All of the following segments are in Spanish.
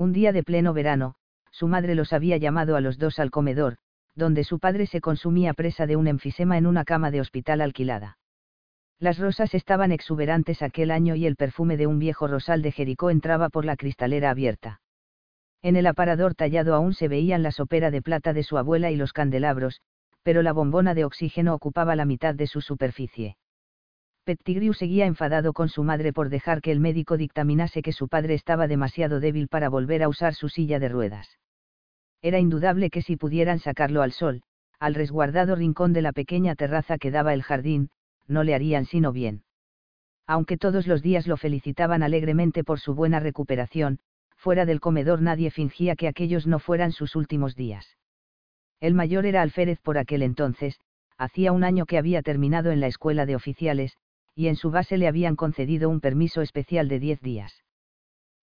Un día de pleno verano, su madre los había llamado a los dos al comedor, donde su padre se consumía presa de un enfisema en una cama de hospital alquilada. Las rosas estaban exuberantes aquel año y el perfume de un viejo rosal de Jericó entraba por la cristalera abierta. En el aparador tallado aún se veían la sopera de plata de su abuela y los candelabros, pero la bombona de oxígeno ocupaba la mitad de su superficie. Pettigrew seguía enfadado con su madre por dejar que el médico dictaminase que su padre estaba demasiado débil para volver a usar su silla de ruedas. Era indudable que si pudieran sacarlo al sol, al resguardado rincón de la pequeña terraza que daba el jardín, no le harían sino bien. Aunque todos los días lo felicitaban alegremente por su buena recuperación, fuera del comedor nadie fingía que aquellos no fueran sus últimos días. El mayor era alférez por aquel entonces, hacía un año que había terminado en la escuela de oficiales, y en su base le habían concedido un permiso especial de diez días.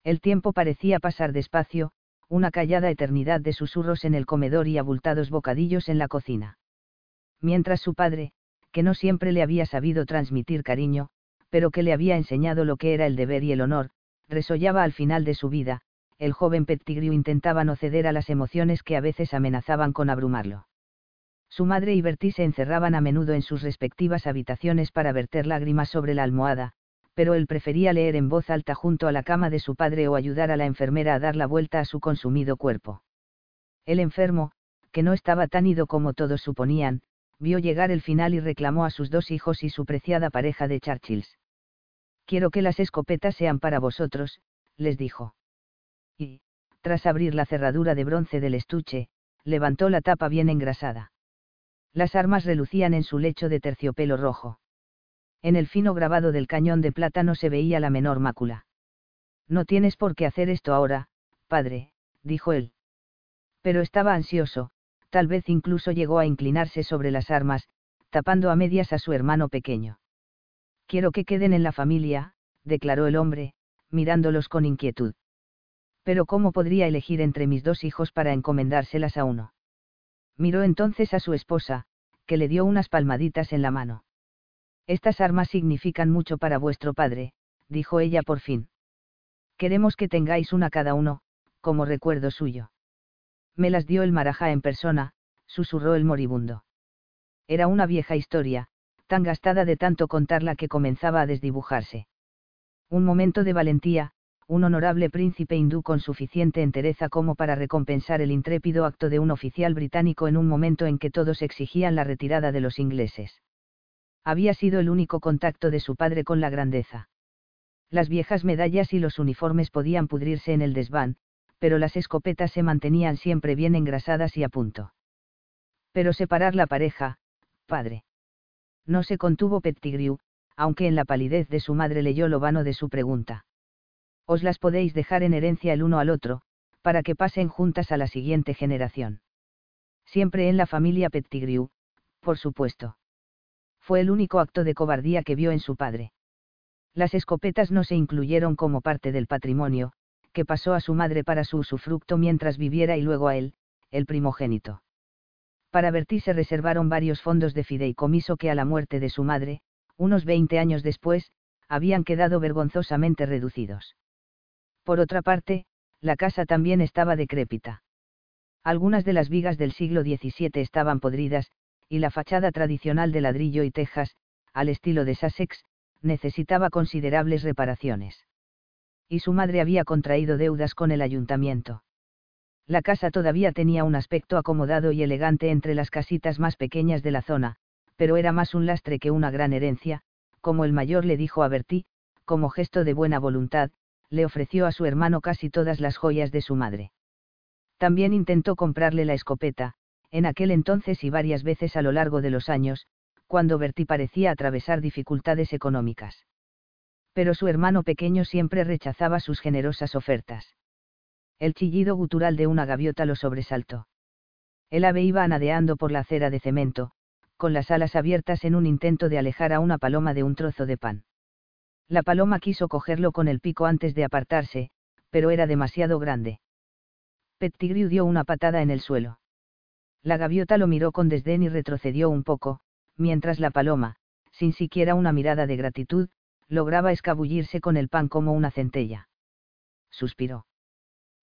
El tiempo parecía pasar despacio, una callada eternidad de susurros en el comedor y abultados bocadillos en la cocina. Mientras su padre, que no siempre le había sabido transmitir cariño, pero que le había enseñado lo que era el deber y el honor, resollaba al final de su vida, el joven Pettigrew intentaba no ceder a las emociones que a veces amenazaban con abrumarlo. Su madre y Bertie se encerraban a menudo en sus respectivas habitaciones para verter lágrimas sobre la almohada, pero él prefería leer en voz alta junto a la cama de su padre o ayudar a la enfermera a dar la vuelta a su consumido cuerpo. El enfermo, que no estaba tan ido como todos suponían, vio llegar el final y reclamó a sus dos hijos y su preciada pareja de Churchills. Quiero que las escopetas sean para vosotros, les dijo. Y, tras abrir la cerradura de bronce del estuche, levantó la tapa bien engrasada. Las armas relucían en su lecho de terciopelo rojo. En el fino grabado del cañón de plata no se veía la menor mácula. No tienes por qué hacer esto ahora, padre, dijo él. Pero estaba ansioso, tal vez incluso llegó a inclinarse sobre las armas, tapando a medias a su hermano pequeño. Quiero que queden en la familia, declaró el hombre, mirándolos con inquietud. Pero ¿cómo podría elegir entre mis dos hijos para encomendárselas a uno? Miró entonces a su esposa, que le dio unas palmaditas en la mano. Estas armas significan mucho para vuestro padre, dijo ella por fin. Queremos que tengáis una cada uno, como recuerdo suyo. Me las dio el marajá en persona, susurró el moribundo. Era una vieja historia, tan gastada de tanto contarla que comenzaba a desdibujarse. Un momento de valentía, un honorable príncipe hindú con suficiente entereza como para recompensar el intrépido acto de un oficial británico en un momento en que todos exigían la retirada de los ingleses. Había sido el único contacto de su padre con la grandeza. Las viejas medallas y los uniformes podían pudrirse en el desván, pero las escopetas se mantenían siempre bien engrasadas y a punto. Pero separar la pareja, padre. No se contuvo Pettigrew, aunque en la palidez de su madre leyó lo vano de su pregunta os las podéis dejar en herencia el uno al otro, para que pasen juntas a la siguiente generación. Siempre en la familia Pettigrew, por supuesto. Fue el único acto de cobardía que vio en su padre. Las escopetas no se incluyeron como parte del patrimonio, que pasó a su madre para su usufructo mientras viviera y luego a él, el primogénito. Para Bertie se reservaron varios fondos de fideicomiso que a la muerte de su madre, unos 20 años después, habían quedado vergonzosamente reducidos. Por otra parte, la casa también estaba decrépita. Algunas de las vigas del siglo XVII estaban podridas, y la fachada tradicional de ladrillo y tejas, al estilo de Sussex, necesitaba considerables reparaciones. Y su madre había contraído deudas con el ayuntamiento. La casa todavía tenía un aspecto acomodado y elegante entre las casitas más pequeñas de la zona, pero era más un lastre que una gran herencia, como el mayor le dijo a Bertie, como gesto de buena voluntad, le ofreció a su hermano casi todas las joyas de su madre. También intentó comprarle la escopeta, en aquel entonces y varias veces a lo largo de los años, cuando Bertie parecía atravesar dificultades económicas. Pero su hermano pequeño siempre rechazaba sus generosas ofertas. El chillido gutural de una gaviota lo sobresaltó. El ave iba anadeando por la acera de cemento, con las alas abiertas en un intento de alejar a una paloma de un trozo de pan. La paloma quiso cogerlo con el pico antes de apartarse, pero era demasiado grande. Pettigrew dio una patada en el suelo. La gaviota lo miró con desdén y retrocedió un poco, mientras la paloma, sin siquiera una mirada de gratitud, lograba escabullirse con el pan como una centella. Suspiró.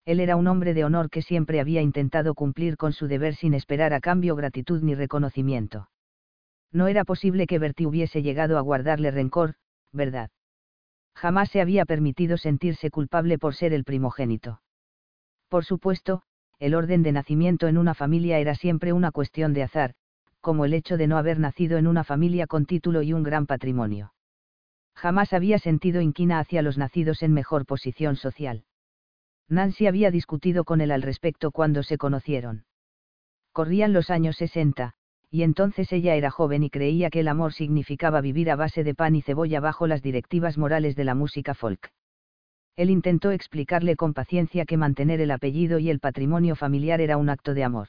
Él era un hombre de honor que siempre había intentado cumplir con su deber sin esperar a cambio gratitud ni reconocimiento. No era posible que Bertie hubiese llegado a guardarle rencor, ¿verdad? Jamás se había permitido sentirse culpable por ser el primogénito. Por supuesto, el orden de nacimiento en una familia era siempre una cuestión de azar, como el hecho de no haber nacido en una familia con título y un gran patrimonio. Jamás había sentido inquina hacia los nacidos en mejor posición social. Nancy había discutido con él al respecto cuando se conocieron. Corrían los años 60, y entonces ella era joven y creía que el amor significaba vivir a base de pan y cebolla bajo las directivas morales de la música folk. Él intentó explicarle con paciencia que mantener el apellido y el patrimonio familiar era un acto de amor.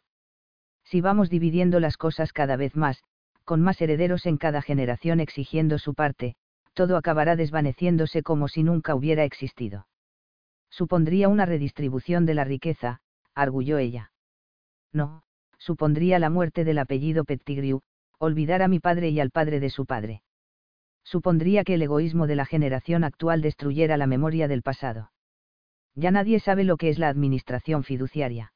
Si vamos dividiendo las cosas cada vez más, con más herederos en cada generación exigiendo su parte, todo acabará desvaneciéndose como si nunca hubiera existido. Supondría una redistribución de la riqueza, arguyó ella. No, supondría la muerte del apellido Pettigrew, olvidar a mi padre y al padre de su padre. Supondría que el egoísmo de la generación actual destruyera la memoria del pasado. Ya nadie sabe lo que es la administración fiduciaria.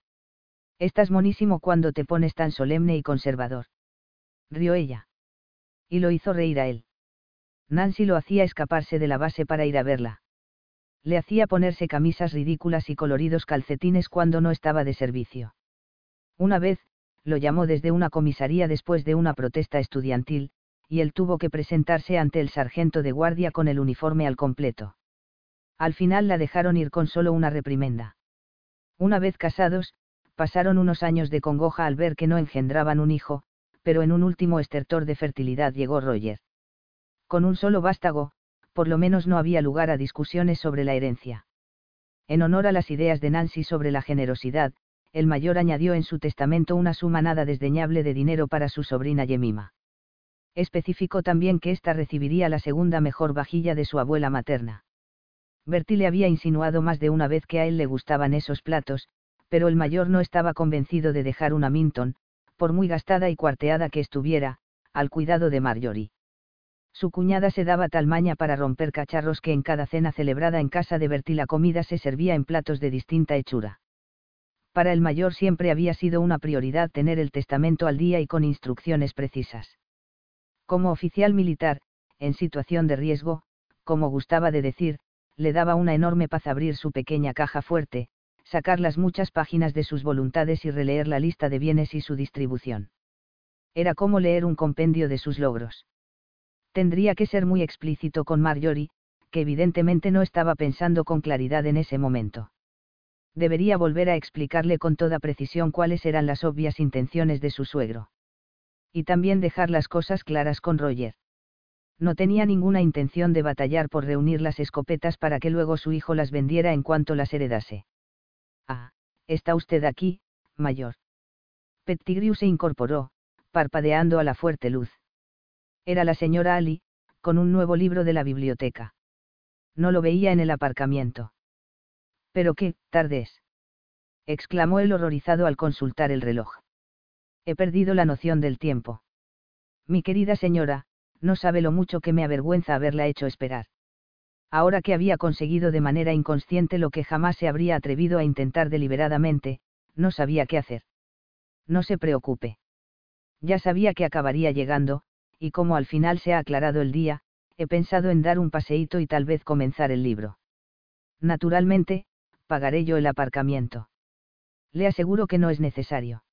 Estás monísimo cuando te pones tan solemne y conservador. Rió ella. Y lo hizo reír a él. Nancy lo hacía escaparse de la base para ir a verla. Le hacía ponerse camisas ridículas y coloridos calcetines cuando no estaba de servicio. Una vez, lo llamó desde una comisaría después de una protesta estudiantil, y él tuvo que presentarse ante el sargento de guardia con el uniforme al completo. Al final la dejaron ir con solo una reprimenda. Una vez casados, pasaron unos años de congoja al ver que no engendraban un hijo, pero en un último estertor de fertilidad llegó Roger. Con un solo vástago, por lo menos no había lugar a discusiones sobre la herencia. En honor a las ideas de Nancy sobre la generosidad, el mayor añadió en su testamento una suma nada desdeñable de dinero para su sobrina Yemima. Especificó también que ésta recibiría la segunda mejor vajilla de su abuela materna. Bertie le había insinuado más de una vez que a él le gustaban esos platos, pero el mayor no estaba convencido de dejar una Minton, por muy gastada y cuarteada que estuviera, al cuidado de Marjorie. Su cuñada se daba tal maña para romper cacharros que en cada cena celebrada en casa de Bertie la comida se servía en platos de distinta hechura para el mayor siempre había sido una prioridad tener el testamento al día y con instrucciones precisas. Como oficial militar, en situación de riesgo, como gustaba de decir, le daba una enorme paz abrir su pequeña caja fuerte, sacar las muchas páginas de sus voluntades y releer la lista de bienes y su distribución. Era como leer un compendio de sus logros. Tendría que ser muy explícito con Marjorie, que evidentemente no estaba pensando con claridad en ese momento debería volver a explicarle con toda precisión cuáles eran las obvias intenciones de su suegro. Y también dejar las cosas claras con Roger. No tenía ninguna intención de batallar por reunir las escopetas para que luego su hijo las vendiera en cuanto las heredase. Ah, está usted aquí, mayor. Pettigrew se incorporó, parpadeando a la fuerte luz. Era la señora Ali, con un nuevo libro de la biblioteca. No lo veía en el aparcamiento. Pero qué, tarde es. exclamó el horrorizado al consultar el reloj. He perdido la noción del tiempo. Mi querida señora, no sabe lo mucho que me avergüenza haberla hecho esperar. Ahora que había conseguido de manera inconsciente lo que jamás se habría atrevido a intentar deliberadamente, no sabía qué hacer. No se preocupe. Ya sabía que acabaría llegando, y como al final se ha aclarado el día, he pensado en dar un paseíto y tal vez comenzar el libro. Naturalmente, pagaré yo el aparcamiento. Le aseguro que no es necesario.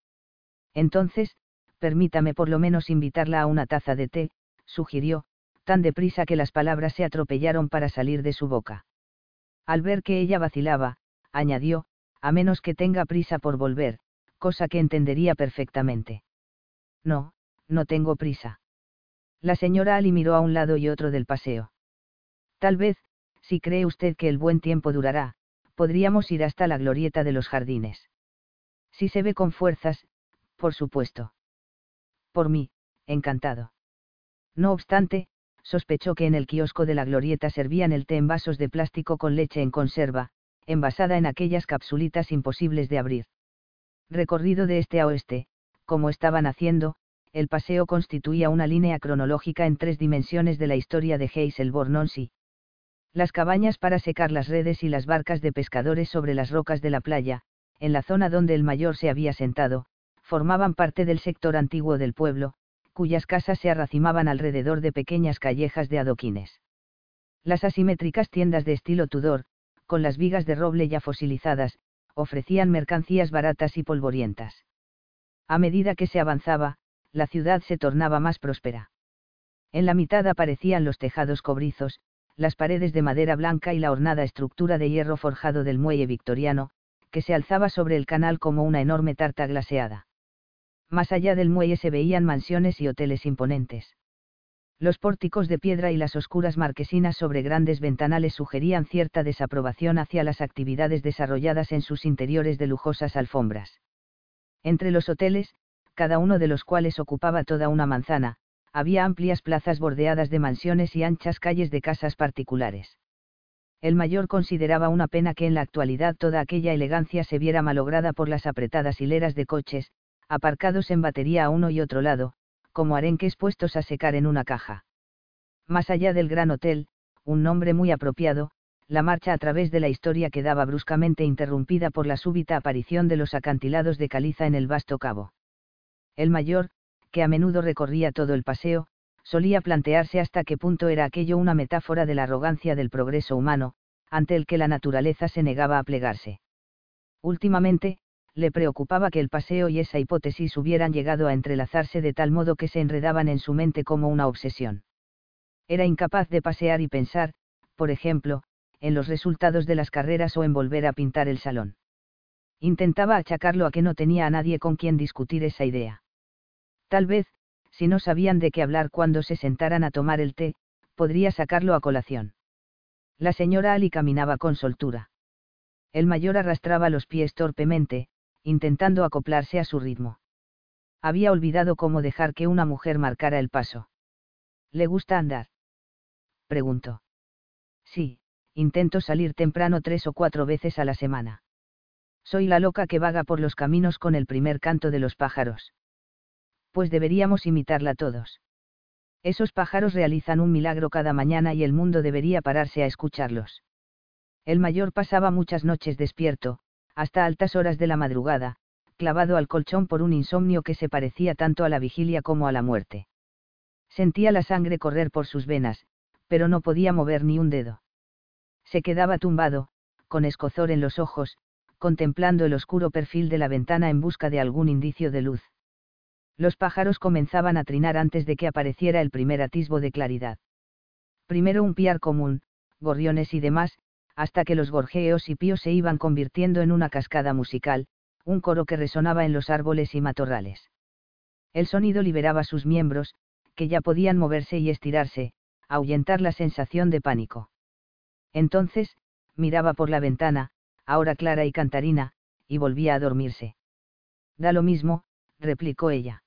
Entonces, permítame por lo menos invitarla a una taza de té, sugirió, tan deprisa que las palabras se atropellaron para salir de su boca. Al ver que ella vacilaba, añadió, a menos que tenga prisa por volver, cosa que entendería perfectamente. No, no tengo prisa. La señora Ali miró a un lado y otro del paseo. Tal vez, si cree usted que el buen tiempo durará, podríamos ir hasta la glorieta de los jardines. Si se ve con fuerzas, por supuesto. Por mí, encantado. No obstante, sospechó que en el kiosco de la glorieta servían el té en vasos de plástico con leche en conserva, envasada en aquellas capsulitas imposibles de abrir. Recorrido de este a oeste, como estaban haciendo, el paseo constituía una línea cronológica en tres dimensiones de la historia de Heiselborn-on-Sea. Las cabañas para secar las redes y las barcas de pescadores sobre las rocas de la playa, en la zona donde el mayor se había sentado, formaban parte del sector antiguo del pueblo, cuyas casas se arracimaban alrededor de pequeñas callejas de adoquines. Las asimétricas tiendas de estilo Tudor, con las vigas de roble ya fosilizadas, ofrecían mercancías baratas y polvorientas. A medida que se avanzaba, la ciudad se tornaba más próspera. En la mitad aparecían los tejados cobrizos, las paredes de madera blanca y la ornada estructura de hierro forjado del muelle victoriano, que se alzaba sobre el canal como una enorme tarta glaseada. Más allá del muelle se veían mansiones y hoteles imponentes. Los pórticos de piedra y las oscuras marquesinas sobre grandes ventanales sugerían cierta desaprobación hacia las actividades desarrolladas en sus interiores de lujosas alfombras. Entre los hoteles, cada uno de los cuales ocupaba toda una manzana, había amplias plazas bordeadas de mansiones y anchas calles de casas particulares. El mayor consideraba una pena que en la actualidad toda aquella elegancia se viera malograda por las apretadas hileras de coches, aparcados en batería a uno y otro lado, como arenques puestos a secar en una caja. Más allá del gran hotel, un nombre muy apropiado, la marcha a través de la historia quedaba bruscamente interrumpida por la súbita aparición de los acantilados de caliza en el vasto cabo. El mayor, que a menudo recorría todo el paseo, solía plantearse hasta qué punto era aquello una metáfora de la arrogancia del progreso humano, ante el que la naturaleza se negaba a plegarse. Últimamente, le preocupaba que el paseo y esa hipótesis hubieran llegado a entrelazarse de tal modo que se enredaban en su mente como una obsesión. Era incapaz de pasear y pensar, por ejemplo, en los resultados de las carreras o en volver a pintar el salón. Intentaba achacarlo a que no tenía a nadie con quien discutir esa idea. Tal vez, si no sabían de qué hablar cuando se sentaran a tomar el té, podría sacarlo a colación. La señora Ali caminaba con soltura. El mayor arrastraba los pies torpemente, intentando acoplarse a su ritmo. Había olvidado cómo dejar que una mujer marcara el paso. ¿Le gusta andar? preguntó. Sí, intento salir temprano tres o cuatro veces a la semana. Soy la loca que vaga por los caminos con el primer canto de los pájaros pues deberíamos imitarla todos. Esos pájaros realizan un milagro cada mañana y el mundo debería pararse a escucharlos. El mayor pasaba muchas noches despierto, hasta altas horas de la madrugada, clavado al colchón por un insomnio que se parecía tanto a la vigilia como a la muerte. Sentía la sangre correr por sus venas, pero no podía mover ni un dedo. Se quedaba tumbado, con escozor en los ojos, contemplando el oscuro perfil de la ventana en busca de algún indicio de luz los pájaros comenzaban a trinar antes de que apareciera el primer atisbo de claridad. Primero un piar común, gorriones y demás, hasta que los gorjeos y píos se iban convirtiendo en una cascada musical, un coro que resonaba en los árboles y matorrales. El sonido liberaba sus miembros, que ya podían moverse y estirarse, ahuyentar la sensación de pánico. Entonces, miraba por la ventana, ahora clara y cantarina, y volvía a dormirse. Da lo mismo, replicó ella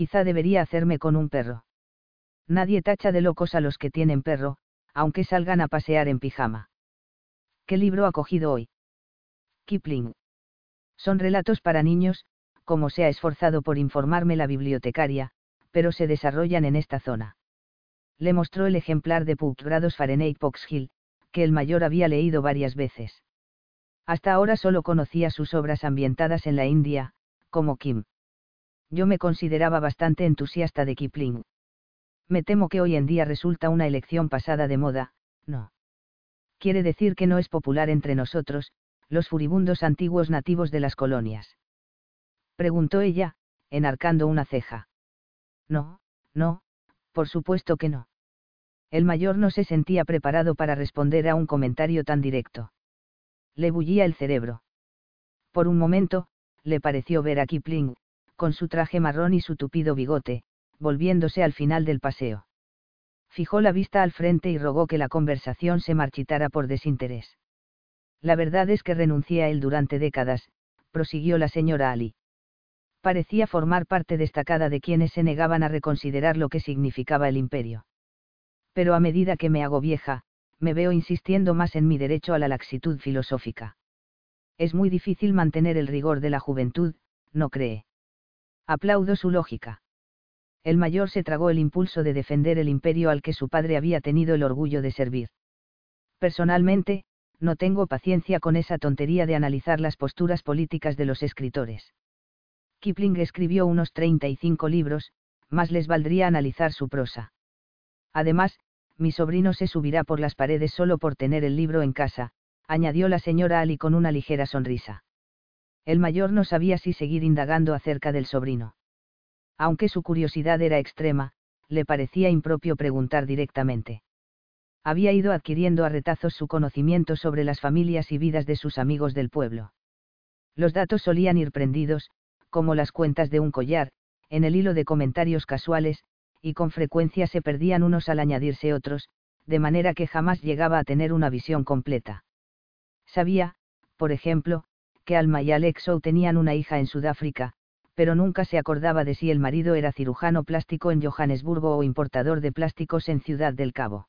quizá debería hacerme con un perro. Nadie tacha de locos a los que tienen perro, aunque salgan a pasear en pijama. ¿Qué libro ha cogido hoy? Kipling. Son relatos para niños, como se ha esforzado por informarme la bibliotecaria, pero se desarrollan en esta zona. Le mostró el ejemplar de Puck grados Fahrenheit Fox Hill, que el mayor había leído varias veces. Hasta ahora solo conocía sus obras ambientadas en la India, como Kim yo me consideraba bastante entusiasta de Kipling. Me temo que hoy en día resulta una elección pasada de moda, no. Quiere decir que no es popular entre nosotros, los furibundos antiguos nativos de las colonias. Preguntó ella, enarcando una ceja. No, no, por supuesto que no. El mayor no se sentía preparado para responder a un comentario tan directo. Le bullía el cerebro. Por un momento, le pareció ver a Kipling, con su traje marrón y su tupido bigote, volviéndose al final del paseo. Fijó la vista al frente y rogó que la conversación se marchitara por desinterés. La verdad es que renuncié a él durante décadas, prosiguió la señora Ali. Parecía formar parte destacada de quienes se negaban a reconsiderar lo que significaba el imperio. Pero a medida que me hago vieja, me veo insistiendo más en mi derecho a la laxitud filosófica. Es muy difícil mantener el rigor de la juventud, ¿no cree? Aplaudo su lógica. El mayor se tragó el impulso de defender el imperio al que su padre había tenido el orgullo de servir. Personalmente, no tengo paciencia con esa tontería de analizar las posturas políticas de los escritores. Kipling escribió unos 35 libros, más les valdría analizar su prosa. Además, mi sobrino se subirá por las paredes solo por tener el libro en casa, añadió la señora Ali con una ligera sonrisa. El mayor no sabía si seguir indagando acerca del sobrino. Aunque su curiosidad era extrema, le parecía impropio preguntar directamente había ido adquiriendo a retazos su conocimiento sobre las familias y vidas de sus amigos del pueblo. Los datos solían ir prendidos, como las cuentas de un collar, en el hilo de comentarios casuales, y con frecuencia se perdían unos al añadirse otros, de manera que jamás llegaba a tener una visión completa. Sabía, por ejemplo, que Alma y Alexo tenían una hija en Sudáfrica, pero nunca se acordaba de si el marido era cirujano plástico en Johannesburgo o importador de plásticos en Ciudad del Cabo.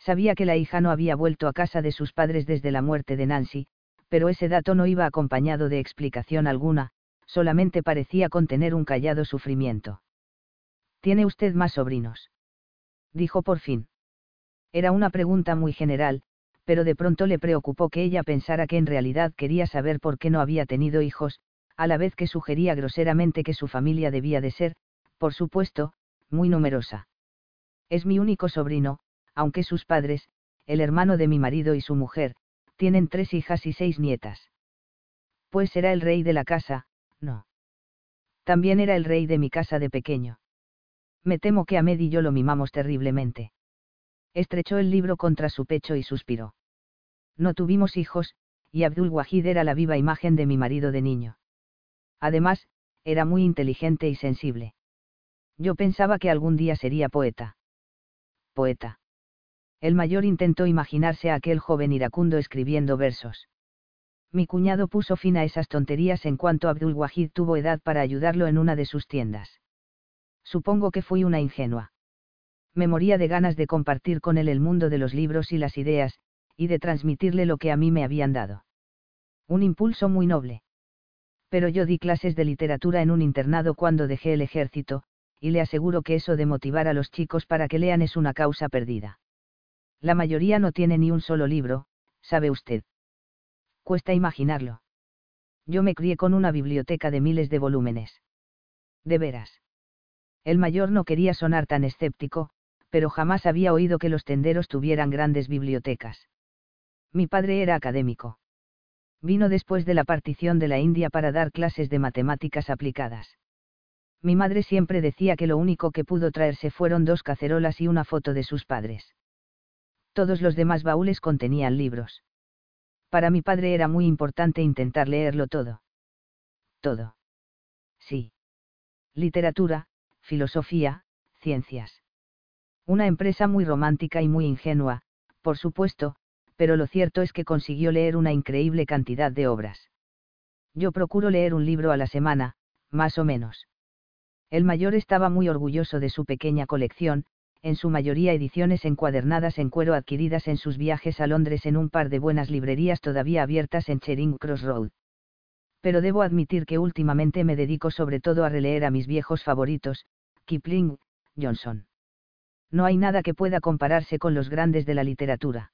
Sabía que la hija no había vuelto a casa de sus padres desde la muerte de Nancy, pero ese dato no iba acompañado de explicación alguna, solamente parecía contener un callado sufrimiento. ¿Tiene usted más sobrinos? Dijo por fin. Era una pregunta muy general, pero de pronto le preocupó que ella pensara que en realidad quería saber por qué no había tenido hijos, a la vez que sugería groseramente que su familia debía de ser, por supuesto, muy numerosa. Es mi único sobrino, aunque sus padres, el hermano de mi marido y su mujer, tienen tres hijas y seis nietas. Pues era el rey de la casa, no. También era el rey de mi casa de pequeño. Me temo que Ahmed y yo lo mimamos terriblemente. Estrechó el libro contra su pecho y suspiró. No tuvimos hijos, y Abdul Wahid era la viva imagen de mi marido de niño. Además, era muy inteligente y sensible. Yo pensaba que algún día sería poeta. Poeta. El mayor intentó imaginarse a aquel joven iracundo escribiendo versos. Mi cuñado puso fin a esas tonterías en cuanto Abdul Wahid tuvo edad para ayudarlo en una de sus tiendas. Supongo que fui una ingenua. Me moría de ganas de compartir con él el mundo de los libros y las ideas, y de transmitirle lo que a mí me habían dado. Un impulso muy noble. Pero yo di clases de literatura en un internado cuando dejé el ejército, y le aseguro que eso de motivar a los chicos para que lean es una causa perdida. La mayoría no tiene ni un solo libro, sabe usted. Cuesta imaginarlo. Yo me crié con una biblioteca de miles de volúmenes. De veras. El mayor no quería sonar tan escéptico, pero jamás había oído que los tenderos tuvieran grandes bibliotecas. Mi padre era académico. Vino después de la partición de la India para dar clases de matemáticas aplicadas. Mi madre siempre decía que lo único que pudo traerse fueron dos cacerolas y una foto de sus padres todos los demás baúles contenían libros. Para mi padre era muy importante intentar leerlo todo. Todo. Sí. Literatura, filosofía, ciencias. Una empresa muy romántica y muy ingenua, por supuesto, pero lo cierto es que consiguió leer una increíble cantidad de obras. Yo procuro leer un libro a la semana, más o menos. El mayor estaba muy orgulloso de su pequeña colección, en su mayoría ediciones encuadernadas en cuero adquiridas en sus viajes a Londres en un par de buenas librerías todavía abiertas en Charing Cross Road. Pero debo admitir que últimamente me dedico sobre todo a releer a mis viejos favoritos, Kipling, Johnson. No hay nada que pueda compararse con los grandes de la literatura.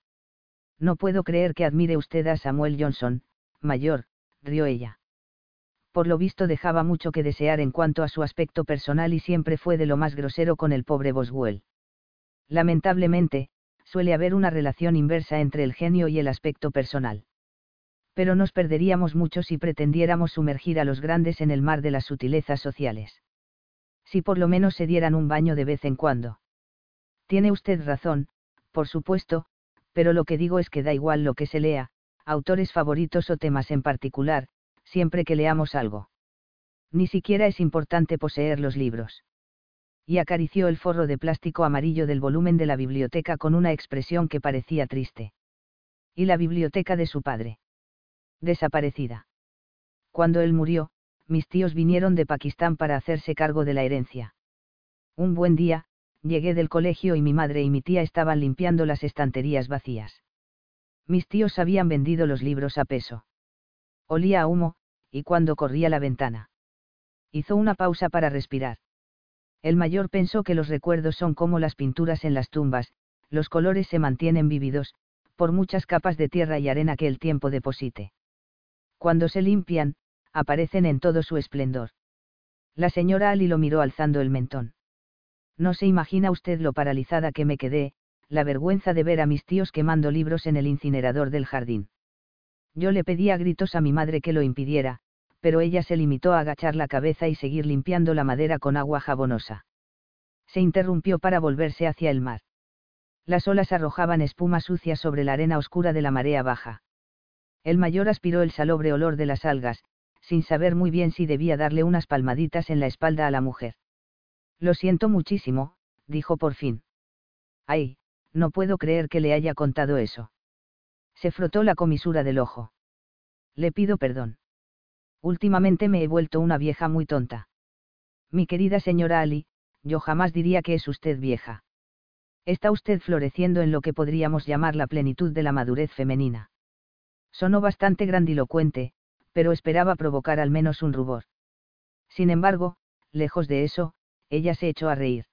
No puedo creer que admire usted a Samuel Johnson, mayor, rió ella. Por lo visto dejaba mucho que desear en cuanto a su aspecto personal y siempre fue de lo más grosero con el pobre Boswell. Lamentablemente, suele haber una relación inversa entre el genio y el aspecto personal. Pero nos perderíamos mucho si pretendiéramos sumergir a los grandes en el mar de las sutilezas sociales. Si por lo menos se dieran un baño de vez en cuando. Tiene usted razón, por supuesto, pero lo que digo es que da igual lo que se lea, autores favoritos o temas en particular, siempre que leamos algo. Ni siquiera es importante poseer los libros y acarició el forro de plástico amarillo del volumen de la biblioteca con una expresión que parecía triste. Y la biblioteca de su padre. Desaparecida. Cuando él murió, mis tíos vinieron de Pakistán para hacerse cargo de la herencia. Un buen día, llegué del colegio y mi madre y mi tía estaban limpiando las estanterías vacías. Mis tíos habían vendido los libros a peso. Olía a humo, y cuando corría la ventana. Hizo una pausa para respirar. El mayor pensó que los recuerdos son como las pinturas en las tumbas, los colores se mantienen vívidos, por muchas capas de tierra y arena que el tiempo deposite. Cuando se limpian, aparecen en todo su esplendor. La señora Ali lo miró alzando el mentón. No se imagina usted lo paralizada que me quedé, la vergüenza de ver a mis tíos quemando libros en el incinerador del jardín. Yo le pedí a gritos a mi madre que lo impidiera, pero ella se limitó a agachar la cabeza y seguir limpiando la madera con agua jabonosa. Se interrumpió para volverse hacia el mar. Las olas arrojaban espuma sucia sobre la arena oscura de la marea baja. El mayor aspiró el salobre olor de las algas, sin saber muy bien si debía darle unas palmaditas en la espalda a la mujer. Lo siento muchísimo, dijo por fin. Ay, no puedo creer que le haya contado eso. Se frotó la comisura del ojo. Le pido perdón. Últimamente me he vuelto una vieja muy tonta. Mi querida señora Ali, yo jamás diría que es usted vieja. Está usted floreciendo en lo que podríamos llamar la plenitud de la madurez femenina. Sonó bastante grandilocuente, pero esperaba provocar al menos un rubor. Sin embargo, lejos de eso, ella se echó a reír.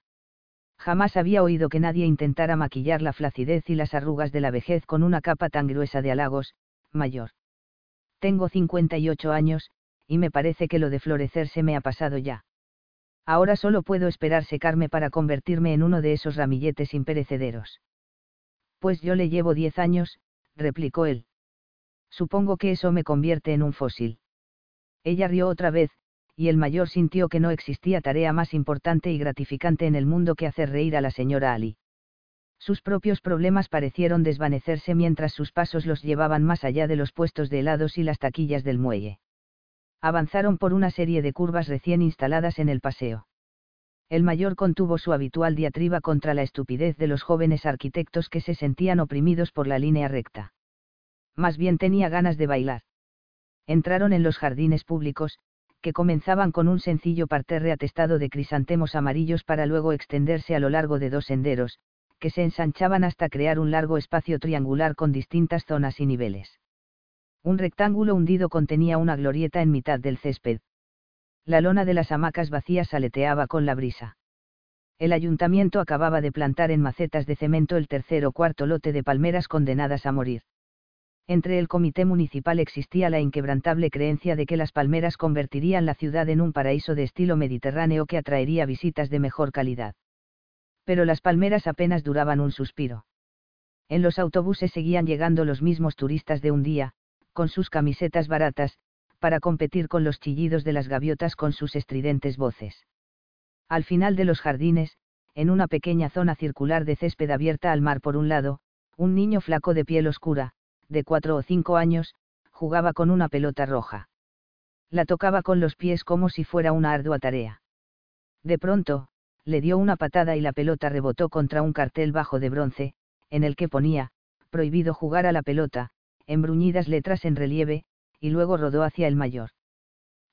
Jamás había oído que nadie intentara maquillar la flacidez y las arrugas de la vejez con una capa tan gruesa de halagos, mayor. Tengo 58 años, y me parece que lo de florecer se me ha pasado ya. Ahora solo puedo esperar secarme para convertirme en uno de esos ramilletes imperecederos. Pues yo le llevo diez años, replicó él. Supongo que eso me convierte en un fósil. Ella rió otra vez, y el mayor sintió que no existía tarea más importante y gratificante en el mundo que hacer reír a la señora Ali. Sus propios problemas parecieron desvanecerse mientras sus pasos los llevaban más allá de los puestos de helados y las taquillas del muelle. Avanzaron por una serie de curvas recién instaladas en el paseo. El mayor contuvo su habitual diatriba contra la estupidez de los jóvenes arquitectos que se sentían oprimidos por la línea recta más bien tenía ganas de bailar. Entraron en los jardines públicos, que comenzaban con un sencillo parterre atestado de crisantemos amarillos para luego extenderse a lo largo de dos senderos, que se ensanchaban hasta crear un largo espacio triangular con distintas zonas y niveles. Un rectángulo hundido contenía una glorieta en mitad del césped. La lona de las hamacas vacías aleteaba con la brisa. El ayuntamiento acababa de plantar en macetas de cemento el tercer o cuarto lote de palmeras condenadas a morir. Entre el comité municipal existía la inquebrantable creencia de que las palmeras convertirían la ciudad en un paraíso de estilo mediterráneo que atraería visitas de mejor calidad. Pero las palmeras apenas duraban un suspiro. En los autobuses seguían llegando los mismos turistas de un día, con sus camisetas baratas, para competir con los chillidos de las gaviotas con sus estridentes voces. Al final de los jardines, en una pequeña zona circular de césped abierta al mar por un lado, un niño flaco de piel oscura, de cuatro o cinco años, jugaba con una pelota roja. La tocaba con los pies como si fuera una ardua tarea. De pronto, le dio una patada y la pelota rebotó contra un cartel bajo de bronce, en el que ponía, prohibido jugar a la pelota, en bruñidas letras en relieve, y luego rodó hacia el mayor.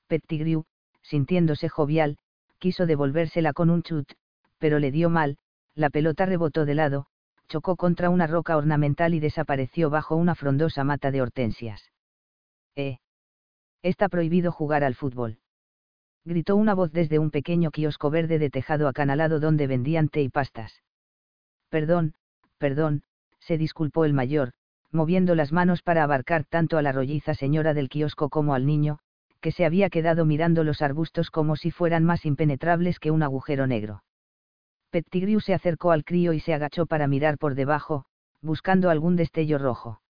Pettigrew, sintiéndose jovial, quiso devolvérsela con un chut, pero le dio mal, la pelota rebotó de lado, chocó contra una roca ornamental y desapareció bajo una frondosa mata de hortensias. ¡Eh! Está prohibido jugar al fútbol. Gritó una voz desde un pequeño kiosco verde de tejado acanalado donde vendían té y pastas. Perdón, perdón, se disculpó el mayor, moviendo las manos para abarcar tanto a la rolliza señora del kiosco como al niño, que se había quedado mirando los arbustos como si fueran más impenetrables que un agujero negro. Pettigrew se acercó al crío y se agachó para mirar por debajo, buscando algún destello rojo.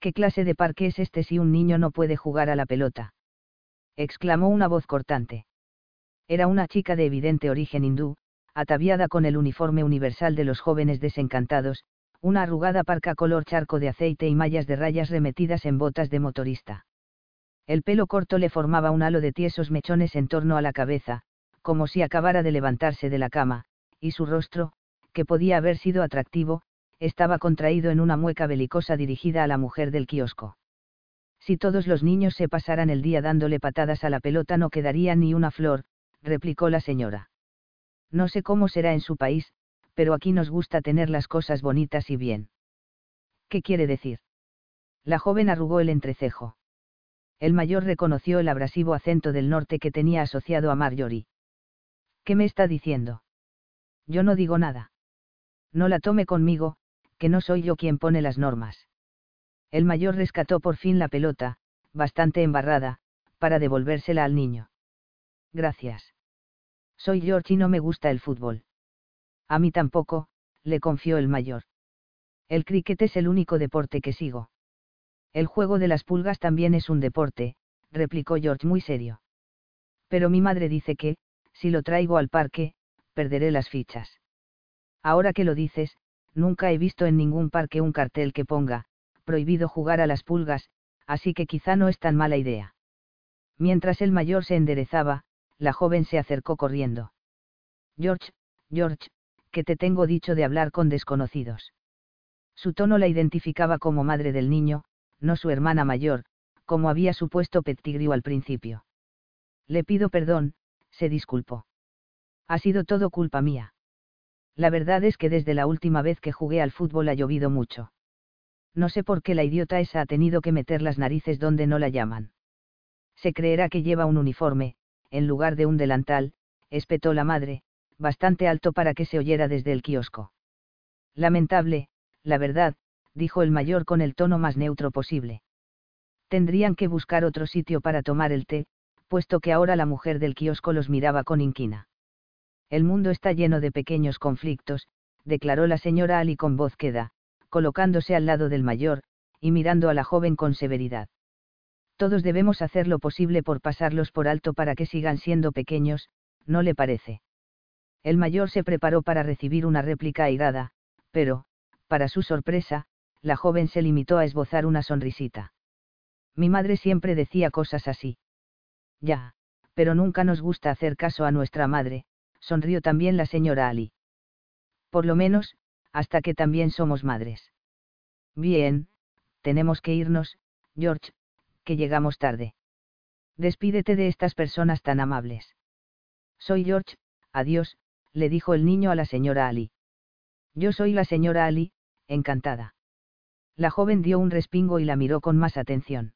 ¿Qué clase de parque es este si un niño no puede jugar a la pelota? exclamó una voz cortante. Era una chica de evidente origen hindú, ataviada con el uniforme universal de los jóvenes desencantados, una arrugada parca color charco de aceite y mallas de rayas remetidas en botas de motorista. El pelo corto le formaba un halo de tiesos mechones en torno a la cabeza, como si acabara de levantarse de la cama, y su rostro, que podía haber sido atractivo, estaba contraído en una mueca belicosa dirigida a la mujer del kiosco. Si todos los niños se pasaran el día dándole patadas a la pelota no quedaría ni una flor, replicó la señora. No sé cómo será en su país, pero aquí nos gusta tener las cosas bonitas y bien. ¿Qué quiere decir? La joven arrugó el entrecejo. El mayor reconoció el abrasivo acento del norte que tenía asociado a Marjorie. ¿Qué me está diciendo? Yo no digo nada. No la tome conmigo, que no soy yo quien pone las normas. El mayor rescató por fin la pelota, bastante embarrada, para devolvérsela al niño. Gracias. Soy George y no me gusta el fútbol. A mí tampoco, le confió el mayor. El cricket es el único deporte que sigo. El juego de las pulgas también es un deporte, replicó George muy serio. Pero mi madre dice que, si lo traigo al parque, perderé las fichas. Ahora que lo dices, nunca he visto en ningún parque un cartel que ponga, prohibido jugar a las pulgas, así que quizá no es tan mala idea. Mientras el mayor se enderezaba, la joven se acercó corriendo. George, George, que te tengo dicho de hablar con desconocidos. Su tono la identificaba como madre del niño, no su hermana mayor, como había supuesto Pettigrew al principio. Le pido perdón, se disculpó. Ha sido todo culpa mía. La verdad es que desde la última vez que jugué al fútbol ha llovido mucho. No sé por qué la idiota esa ha tenido que meter las narices donde no la llaman. Se creerá que lleva un uniforme, en lugar de un delantal, espetó la madre, bastante alto para que se oyera desde el kiosco. Lamentable, la verdad, dijo el mayor con el tono más neutro posible. Tendrían que buscar otro sitio para tomar el té, puesto que ahora la mujer del kiosco los miraba con inquina. El mundo está lleno de pequeños conflictos, declaró la señora Ali con voz queda, colocándose al lado del mayor, y mirando a la joven con severidad. Todos debemos hacer lo posible por pasarlos por alto para que sigan siendo pequeños, ¿no le parece? El mayor se preparó para recibir una réplica airada, pero, para su sorpresa, la joven se limitó a esbozar una sonrisita. Mi madre siempre decía cosas así. Ya, pero nunca nos gusta hacer caso a nuestra madre, sonrió también la señora Ali. Por lo menos, hasta que también somos madres. Bien, tenemos que irnos, George, que llegamos tarde. Despídete de estas personas tan amables. Soy George, adiós, le dijo el niño a la señora Ali. Yo soy la señora Ali, encantada. La joven dio un respingo y la miró con más atención.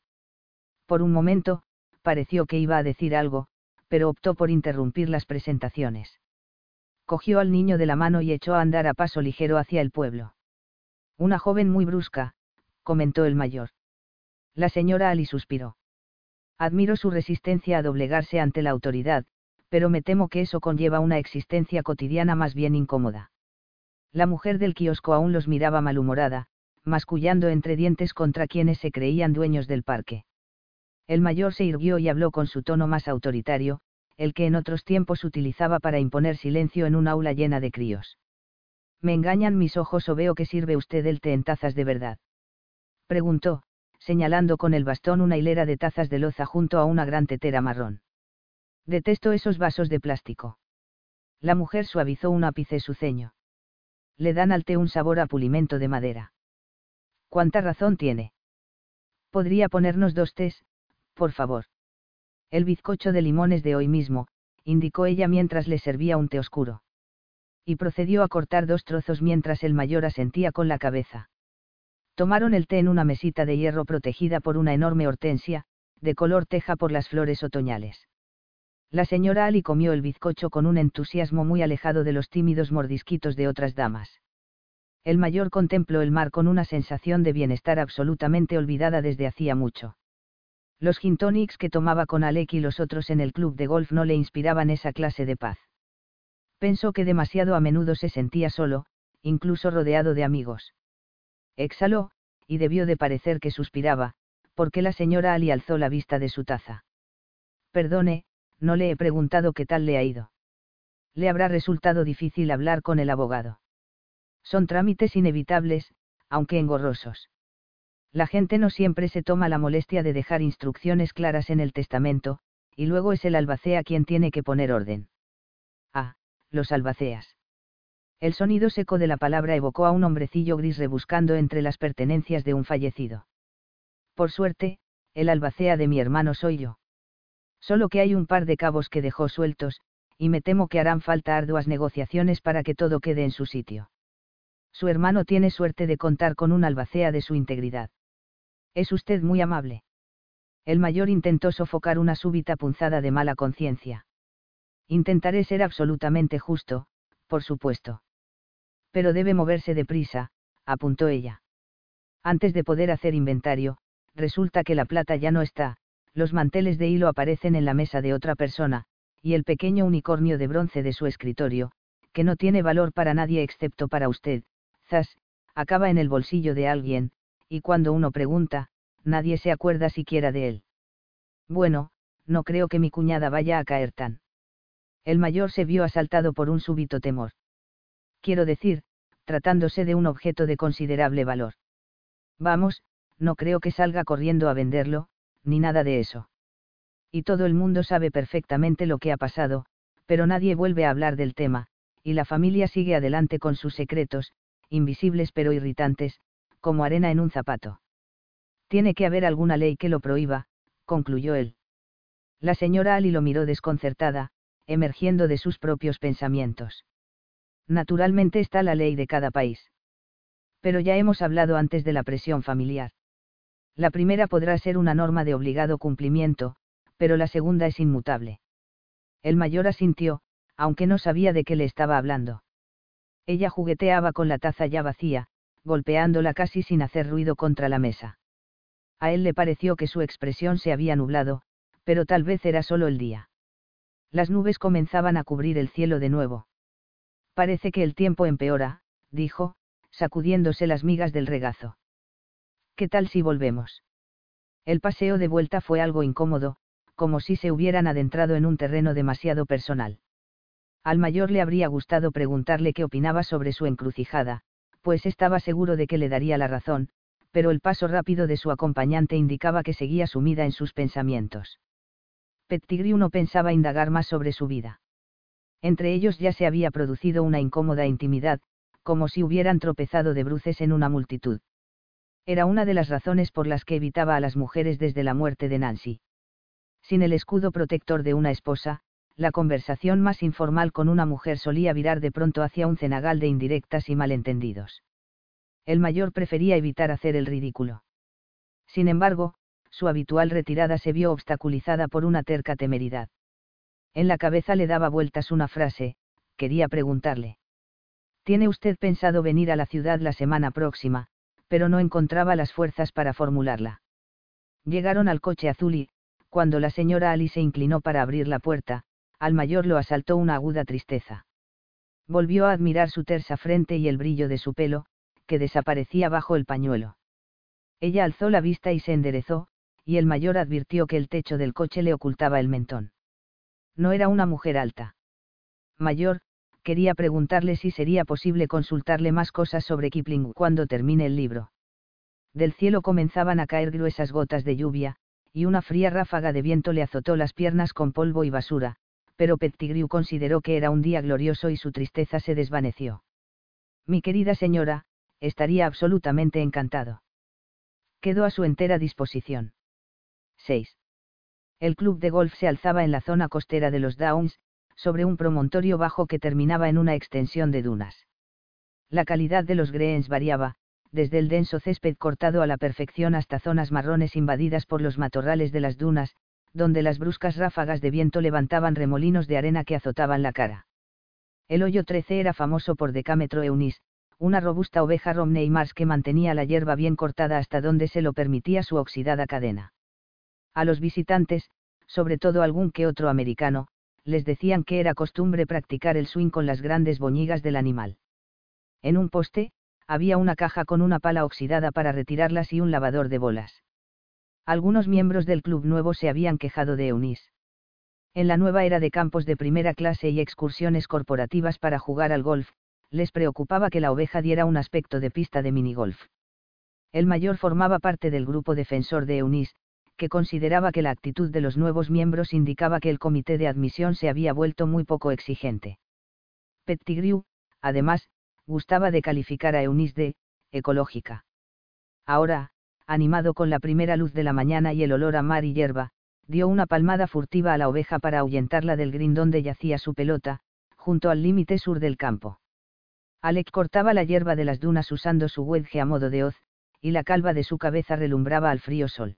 Por un momento, pareció que iba a decir algo, pero optó por interrumpir las presentaciones. Cogió al niño de la mano y echó a andar a paso ligero hacia el pueblo. Una joven muy brusca, comentó el mayor. La señora Ali suspiró. Admiro su resistencia a doblegarse ante la autoridad, pero me temo que eso conlleva una existencia cotidiana más bien incómoda. La mujer del kiosco aún los miraba malhumorada, mascullando entre dientes contra quienes se creían dueños del parque. El mayor se irguió y habló con su tono más autoritario, el que en otros tiempos utilizaba para imponer silencio en un aula llena de críos. ¿Me engañan mis ojos o veo que sirve usted el té en tazas de verdad? Preguntó, señalando con el bastón una hilera de tazas de loza junto a una gran tetera marrón. Detesto esos vasos de plástico. La mujer suavizó un ápice su ceño. Le dan al té un sabor a pulimento de madera. ¿Cuánta razón tiene? Podría ponernos dos tés, por favor. El bizcocho de limones de hoy mismo, indicó ella mientras le servía un té oscuro. Y procedió a cortar dos trozos mientras el mayor asentía con la cabeza. Tomaron el té en una mesita de hierro protegida por una enorme hortensia, de color teja por las flores otoñales. La señora Ali comió el bizcocho con un entusiasmo muy alejado de los tímidos mordisquitos de otras damas. El mayor contempló el mar con una sensación de bienestar absolutamente olvidada desde hacía mucho. Los gin que tomaba con Alec y los otros en el club de golf no le inspiraban esa clase de paz. Pensó que demasiado a menudo se sentía solo, incluso rodeado de amigos. Exhaló, y debió de parecer que suspiraba, porque la señora Ali alzó la vista de su taza. Perdone, no le he preguntado qué tal le ha ido. Le habrá resultado difícil hablar con el abogado. Son trámites inevitables, aunque engorrosos. La gente no siempre se toma la molestia de dejar instrucciones claras en el testamento, y luego es el albacea quien tiene que poner orden. Ah, los albaceas. El sonido seco de la palabra evocó a un hombrecillo gris rebuscando entre las pertenencias de un fallecido. Por suerte, el albacea de mi hermano soy yo. Solo que hay un par de cabos que dejó sueltos, y me temo que harán falta arduas negociaciones para que todo quede en su sitio. Su hermano tiene suerte de contar con un albacea de su integridad. Es usted muy amable. El mayor intentó sofocar una súbita punzada de mala conciencia. Intentaré ser absolutamente justo, por supuesto. Pero debe moverse deprisa, apuntó ella. Antes de poder hacer inventario, resulta que la plata ya no está, los manteles de hilo aparecen en la mesa de otra persona, y el pequeño unicornio de bronce de su escritorio, que no tiene valor para nadie excepto para usted, zas, acaba en el bolsillo de alguien, y cuando uno pregunta, nadie se acuerda siquiera de él. Bueno, no creo que mi cuñada vaya a caer tan. El mayor se vio asaltado por un súbito temor. Quiero decir, tratándose de un objeto de considerable valor. Vamos, no creo que salga corriendo a venderlo, ni nada de eso. Y todo el mundo sabe perfectamente lo que ha pasado, pero nadie vuelve a hablar del tema, y la familia sigue adelante con sus secretos, invisibles pero irritantes, como arena en un zapato. Tiene que haber alguna ley que lo prohíba, concluyó él. La señora Ali lo miró desconcertada, emergiendo de sus propios pensamientos. Naturalmente está la ley de cada país. Pero ya hemos hablado antes de la presión familiar. La primera podrá ser una norma de obligado cumplimiento, pero la segunda es inmutable. El mayor asintió, aunque no sabía de qué le estaba hablando. Ella jugueteaba con la taza ya vacía, golpeándola casi sin hacer ruido contra la mesa. A él le pareció que su expresión se había nublado, pero tal vez era solo el día. Las nubes comenzaban a cubrir el cielo de nuevo. Parece que el tiempo empeora, dijo, sacudiéndose las migas del regazo. ¿Qué tal si volvemos? El paseo de vuelta fue algo incómodo, como si se hubieran adentrado en un terreno demasiado personal. Al mayor le habría gustado preguntarle qué opinaba sobre su encrucijada, pues estaba seguro de que le daría la razón, pero el paso rápido de su acompañante indicaba que seguía sumida en sus pensamientos. Pettigrew no pensaba indagar más sobre su vida. Entre ellos ya se había producido una incómoda intimidad, como si hubieran tropezado de bruces en una multitud. Era una de las razones por las que evitaba a las mujeres desde la muerte de Nancy. Sin el escudo protector de una esposa, la conversación más informal con una mujer solía virar de pronto hacia un cenagal de indirectas y malentendidos. El mayor prefería evitar hacer el ridículo. Sin embargo, su habitual retirada se vio obstaculizada por una terca temeridad. En la cabeza le daba vueltas una frase, quería preguntarle. ¿Tiene usted pensado venir a la ciudad la semana próxima? pero no encontraba las fuerzas para formularla. Llegaron al coche azul y, cuando la señora Ali se inclinó para abrir la puerta, al mayor lo asaltó una aguda tristeza. Volvió a admirar su tersa frente y el brillo de su pelo, que desaparecía bajo el pañuelo. Ella alzó la vista y se enderezó, y el mayor advirtió que el techo del coche le ocultaba el mentón. No era una mujer alta. Mayor, quería preguntarle si sería posible consultarle más cosas sobre Kipling cuando termine el libro. Del cielo comenzaban a caer gruesas gotas de lluvia, y una fría ráfaga de viento le azotó las piernas con polvo y basura, pero Pettigrew consideró que era un día glorioso y su tristeza se desvaneció. Mi querida señora, estaría absolutamente encantado. Quedó a su entera disposición. 6. El club de golf se alzaba en la zona costera de los Downs, sobre un promontorio bajo que terminaba en una extensión de dunas. La calidad de los greens variaba, desde el denso césped cortado a la perfección hasta zonas marrones invadidas por los matorrales de las dunas, donde las bruscas ráfagas de viento levantaban remolinos de arena que azotaban la cara. El hoyo 13 era famoso por decámetro Eunis, una robusta oveja Romney Mars que mantenía la hierba bien cortada hasta donde se lo permitía su oxidada cadena. A los visitantes, sobre todo algún que otro americano, les decían que era costumbre practicar el swing con las grandes boñigas del animal. En un poste, había una caja con una pala oxidada para retirarlas y un lavador de bolas. Algunos miembros del club nuevo se habían quejado de Eunice. En la nueva era de campos de primera clase y excursiones corporativas para jugar al golf, les preocupaba que la oveja diera un aspecto de pista de minigolf. El mayor formaba parte del grupo defensor de Eunice, que consideraba que la actitud de los nuevos miembros indicaba que el comité de admisión se había vuelto muy poco exigente. Pettigrew, Además, gustaba de calificar a Eunice de ecológica. Ahora, animado con la primera luz de la mañana y el olor a mar y hierba, dio una palmada furtiva a la oveja para ahuyentarla del grin donde yacía su pelota, junto al límite sur del campo. Alec cortaba la hierba de las dunas usando su wedge a modo de hoz, y la calva de su cabeza relumbraba al frío sol.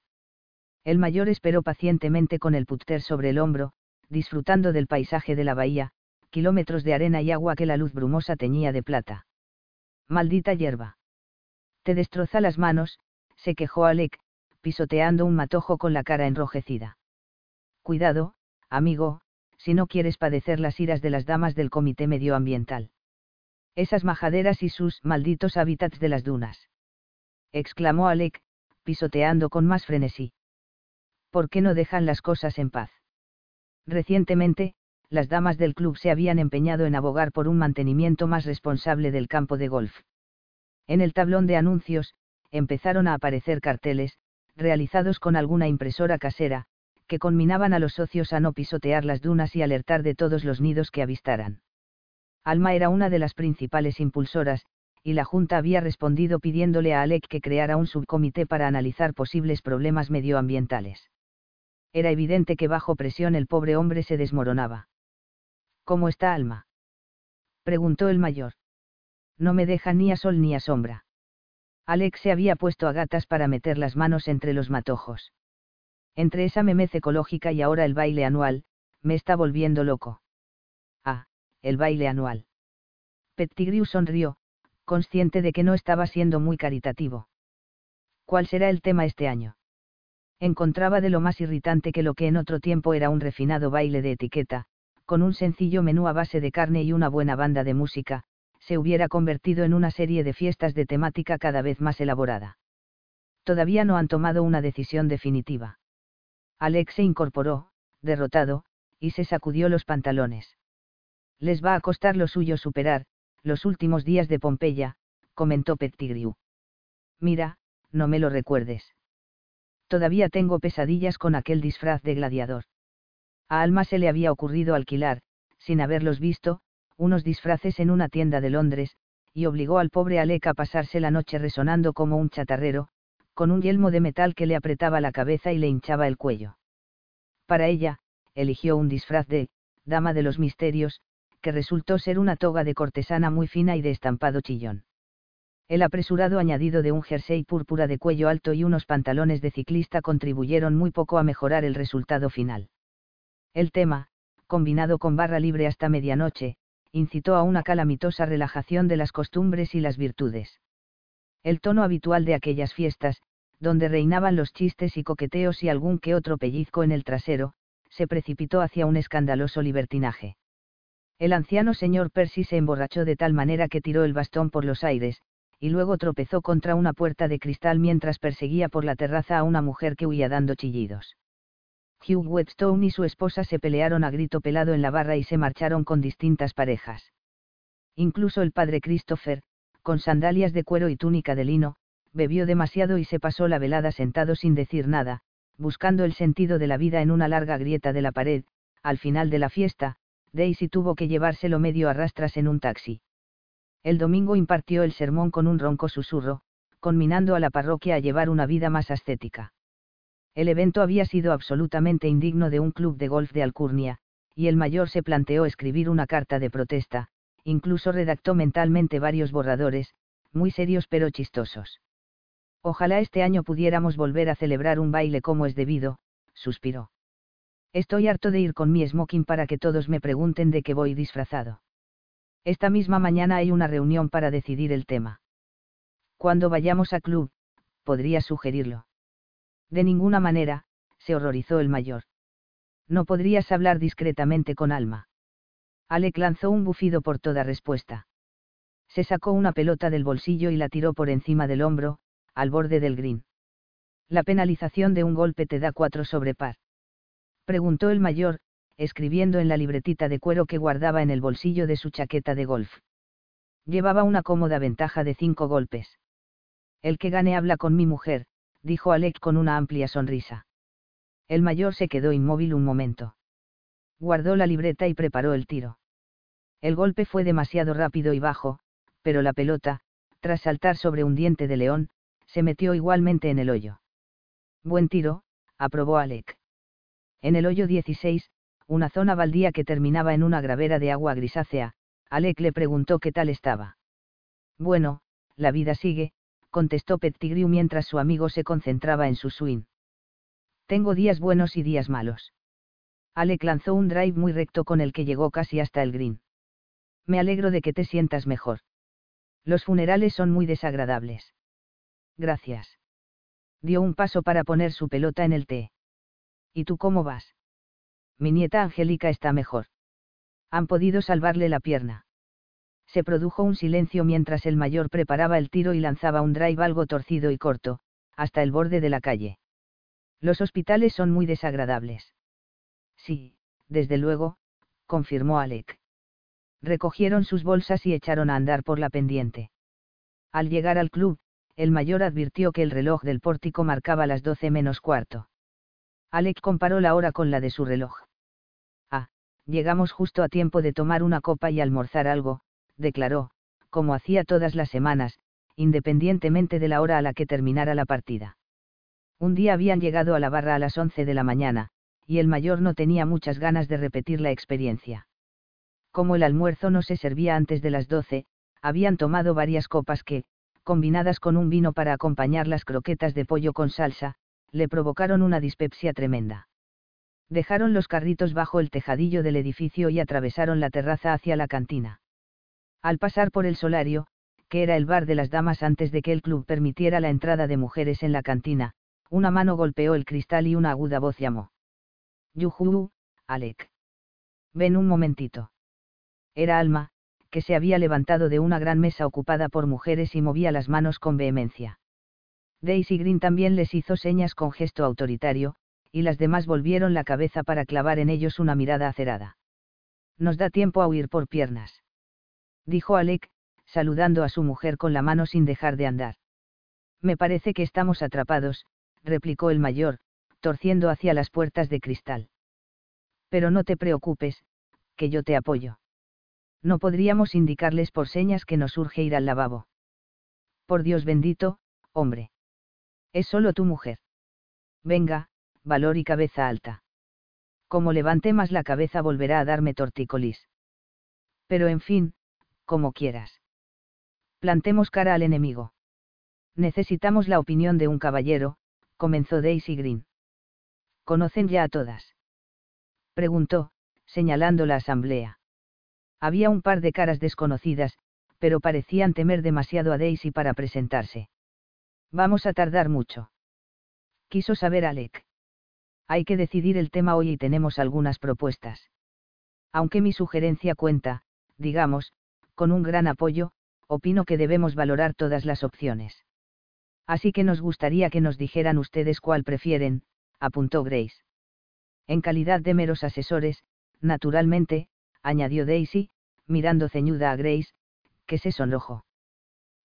El mayor esperó pacientemente con el putter sobre el hombro, disfrutando del paisaje de la bahía, kilómetros de arena y agua que la luz brumosa teñía de plata. Maldita hierba. Te destroza las manos, se quejó Alec, pisoteando un matojo con la cara enrojecida. Cuidado, amigo, si no quieres padecer las iras de las damas del Comité Medioambiental. Esas majaderas y sus malditos hábitats de las dunas. exclamó Alec, pisoteando con más frenesí. ¿Por qué no dejan las cosas en paz? Recientemente, las damas del club se habían empeñado en abogar por un mantenimiento más responsable del campo de golf. En el tablón de anuncios, empezaron a aparecer carteles, realizados con alguna impresora casera, que conminaban a los socios a no pisotear las dunas y alertar de todos los nidos que avistaran. Alma era una de las principales impulsoras, y la Junta había respondido pidiéndole a Alec que creara un subcomité para analizar posibles problemas medioambientales. Era evidente que bajo presión el pobre hombre se desmoronaba. ¿Cómo está Alma? preguntó el mayor. No me deja ni a sol ni a sombra. Alex se había puesto a gatas para meter las manos entre los matojos. Entre esa memez ecológica y ahora el baile anual, me está volviendo loco. Ah, el baile anual. Pettigrew sonrió, consciente de que no estaba siendo muy caritativo. ¿Cuál será el tema este año? Encontraba de lo más irritante que lo que en otro tiempo era un refinado baile de etiqueta, con un sencillo menú a base de carne y una buena banda de música, se hubiera convertido en una serie de fiestas de temática cada vez más elaborada. Todavía no han tomado una decisión definitiva. Alex se incorporó, derrotado, y se sacudió los pantalones. Les va a costar lo suyo superar, los últimos días de Pompeya, comentó Pettigrew. Mira, no me lo recuerdes. Todavía tengo pesadillas con aquel disfraz de gladiador. A Alma se le había ocurrido alquilar, sin haberlos visto, unos disfraces en una tienda de Londres, y obligó al pobre Alec a pasarse la noche resonando como un chatarrero, con un yelmo de metal que le apretaba la cabeza y le hinchaba el cuello. Para ella, eligió un disfraz de, Dama de los Misterios, que resultó ser una toga de cortesana muy fina y de estampado chillón. El apresurado añadido de un jersey púrpura de cuello alto y unos pantalones de ciclista contribuyeron muy poco a mejorar el resultado final. El tema, combinado con barra libre hasta medianoche, incitó a una calamitosa relajación de las costumbres y las virtudes. El tono habitual de aquellas fiestas, donde reinaban los chistes y coqueteos y algún que otro pellizco en el trasero, se precipitó hacia un escandaloso libertinaje. El anciano señor Percy se emborrachó de tal manera que tiró el bastón por los aires, y luego tropezó contra una puerta de cristal mientras perseguía por la terraza a una mujer que huía dando chillidos. Hugh Whetstone y su esposa se pelearon a grito pelado en la barra y se marcharon con distintas parejas. Incluso el padre Christopher, con sandalias de cuero y túnica de lino, bebió demasiado y se pasó la velada sentado sin decir nada, buscando el sentido de la vida en una larga grieta de la pared, al final de la fiesta, Daisy tuvo que llevárselo medio a rastras en un taxi. El domingo impartió el sermón con un ronco susurro, conminando a la parroquia a llevar una vida más ascética. El evento había sido absolutamente indigno de un club de golf de Alcurnia, y el mayor se planteó escribir una carta de protesta, incluso redactó mentalmente varios borradores, muy serios pero chistosos. Ojalá este año pudiéramos volver a celebrar un baile como es debido, suspiró. Estoy harto de ir con mi smoking para que todos me pregunten de qué voy disfrazado. Esta misma mañana hay una reunión para decidir el tema. Cuando vayamos a club, podría sugerirlo. De ninguna manera, se horrorizó el mayor. No podrías hablar discretamente con Alma. Alec lanzó un bufido por toda respuesta. Se sacó una pelota del bolsillo y la tiró por encima del hombro, al borde del green. La penalización de un golpe te da cuatro sobre par. Preguntó el mayor, escribiendo en la libretita de cuero que guardaba en el bolsillo de su chaqueta de golf. Llevaba una cómoda ventaja de cinco golpes. El que gane habla con mi mujer, dijo Alec con una amplia sonrisa. El mayor se quedó inmóvil un momento. Guardó la libreta y preparó el tiro. El golpe fue demasiado rápido y bajo, pero la pelota, tras saltar sobre un diente de león, se metió igualmente en el hoyo. Buen tiro, aprobó Alec. En el hoyo 16, una zona baldía que terminaba en una gravera de agua grisácea, Alec le preguntó qué tal estaba. Bueno, la vida sigue, contestó Pettigrew mientras su amigo se concentraba en su swing. Tengo días buenos y días malos. Alec lanzó un drive muy recto con el que llegó casi hasta el green. Me alegro de que te sientas mejor. Los funerales son muy desagradables. Gracias. Dio un paso para poner su pelota en el té. ¿Y tú cómo vas? Mi nieta Angélica está mejor. Han podido salvarle la pierna. Se produjo un silencio mientras el mayor preparaba el tiro y lanzaba un drive algo torcido y corto, hasta el borde de la calle. Los hospitales son muy desagradables. Sí, desde luego, confirmó Alec. Recogieron sus bolsas y echaron a andar por la pendiente. Al llegar al club, el mayor advirtió que el reloj del pórtico marcaba las doce menos cuarto. Alec comparó la hora con la de su reloj. Ah, llegamos justo a tiempo de tomar una copa y almorzar algo, declaró, como hacía todas las semanas, independientemente de la hora a la que terminara la partida. Un día habían llegado a la barra a las once de la mañana, y el mayor no tenía muchas ganas de repetir la experiencia. Como el almuerzo no se servía antes de las doce, habían tomado varias copas que, combinadas con un vino para acompañar las croquetas de pollo con salsa, le provocaron una dispepsia tremenda. Dejaron los carritos bajo el tejadillo del edificio y atravesaron la terraza hacia la cantina. Al pasar por el solario, que era el bar de las damas antes de que el club permitiera la entrada de mujeres en la cantina, una mano golpeó el cristal y una aguda voz llamó. Yuhu, Alec. Ven un momentito. Era Alma, que se había levantado de una gran mesa ocupada por mujeres y movía las manos con vehemencia. Daisy Green también les hizo señas con gesto autoritario, y las demás volvieron la cabeza para clavar en ellos una mirada acerada. Nos da tiempo a huir por piernas. Dijo Alec, saludando a su mujer con la mano sin dejar de andar. Me parece que estamos atrapados, replicó el mayor, torciendo hacia las puertas de cristal. Pero no te preocupes, que yo te apoyo. No podríamos indicarles por señas que nos urge ir al lavabo. Por Dios bendito, hombre. Es solo tu mujer. Venga, valor y cabeza alta. Como levante más la cabeza volverá a darme tortícolis. Pero en fin, como quieras. Plantemos cara al enemigo. Necesitamos la opinión de un caballero, comenzó Daisy Green. ¿Conocen ya a todas? Preguntó, señalando la asamblea. Había un par de caras desconocidas, pero parecían temer demasiado a Daisy para presentarse. Vamos a tardar mucho. Quiso saber Alec. Hay que decidir el tema hoy y tenemos algunas propuestas. Aunque mi sugerencia cuenta, digamos, con un gran apoyo, opino que debemos valorar todas las opciones. Así que nos gustaría que nos dijeran ustedes cuál prefieren, apuntó Grace. En calidad de meros asesores, naturalmente, añadió Daisy, mirando ceñuda a Grace, que se sonrojó.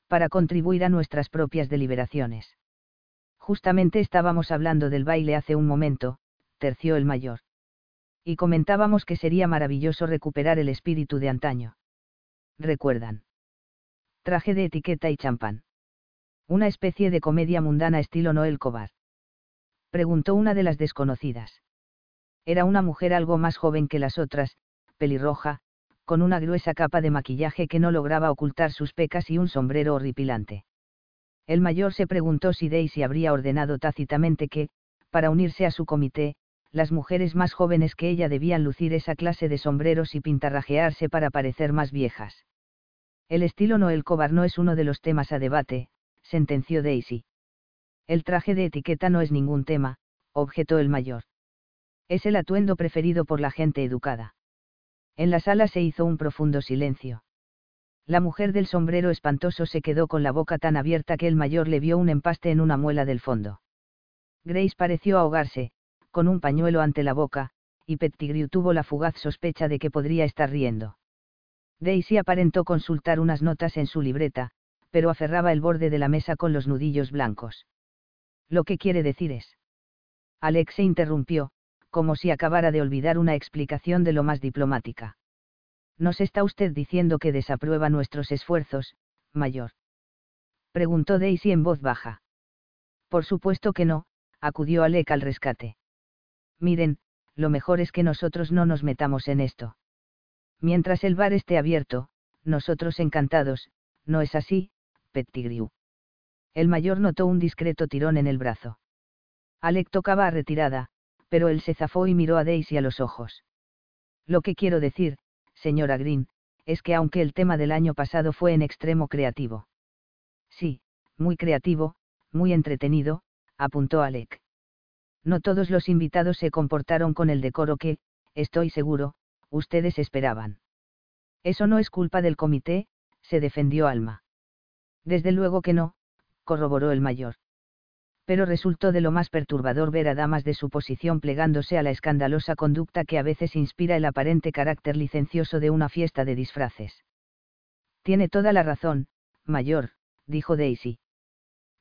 Para contribuir a nuestras propias deliberaciones. Justamente estábamos hablando del baile hace un momento, terció el mayor. Y comentábamos que sería maravilloso recuperar el espíritu de antaño. ¿Recuerdan? Traje de etiqueta y champán. Una especie de comedia mundana estilo Noel Cobar. Preguntó una de las desconocidas. Era una mujer algo más joven que las otras, pelirroja, con una gruesa capa de maquillaje que no lograba ocultar sus pecas y un sombrero horripilante. El mayor se preguntó si Daisy habría ordenado tácitamente que, para unirse a su comité, las mujeres más jóvenes que ella debían lucir esa clase de sombreros y pintarrajearse para parecer más viejas. El estilo Noel Cobar no es uno de los temas a debate, sentenció Daisy. El traje de etiqueta no es ningún tema, objetó el mayor. Es el atuendo preferido por la gente educada. En la sala se hizo un profundo silencio. La mujer del sombrero espantoso se quedó con la boca tan abierta que el mayor le vio un empaste en una muela del fondo. Grace pareció ahogarse, con un pañuelo ante la boca, y Pettigrew tuvo la fugaz sospecha de que podría estar riendo. Daisy aparentó consultar unas notas en su libreta, pero aferraba el borde de la mesa con los nudillos blancos. Lo que quiere decir es. Alex se interrumpió, como si acabara de olvidar una explicación de lo más diplomática. ¿Nos está usted diciendo que desaprueba nuestros esfuerzos, mayor? Preguntó Daisy en voz baja. Por supuesto que no, acudió Alec al rescate. Miren, lo mejor es que nosotros no nos metamos en esto. Mientras el bar esté abierto, nosotros encantados, ¿no es así, Pettigrew? El mayor notó un discreto tirón en el brazo. Alec tocaba a retirada, pero él se zafó y miró a Daisy a los ojos. Lo que quiero decir, señora Green, es que aunque el tema del año pasado fue en extremo creativo. Sí, muy creativo, muy entretenido, apuntó Alec. No todos los invitados se comportaron con el decoro que, estoy seguro, ustedes esperaban. Eso no es culpa del comité, se defendió Alma. Desde luego que no, corroboró el mayor. Pero resultó de lo más perturbador ver a damas de su posición plegándose a la escandalosa conducta que a veces inspira el aparente carácter licencioso de una fiesta de disfraces. Tiene toda la razón, mayor, dijo Daisy.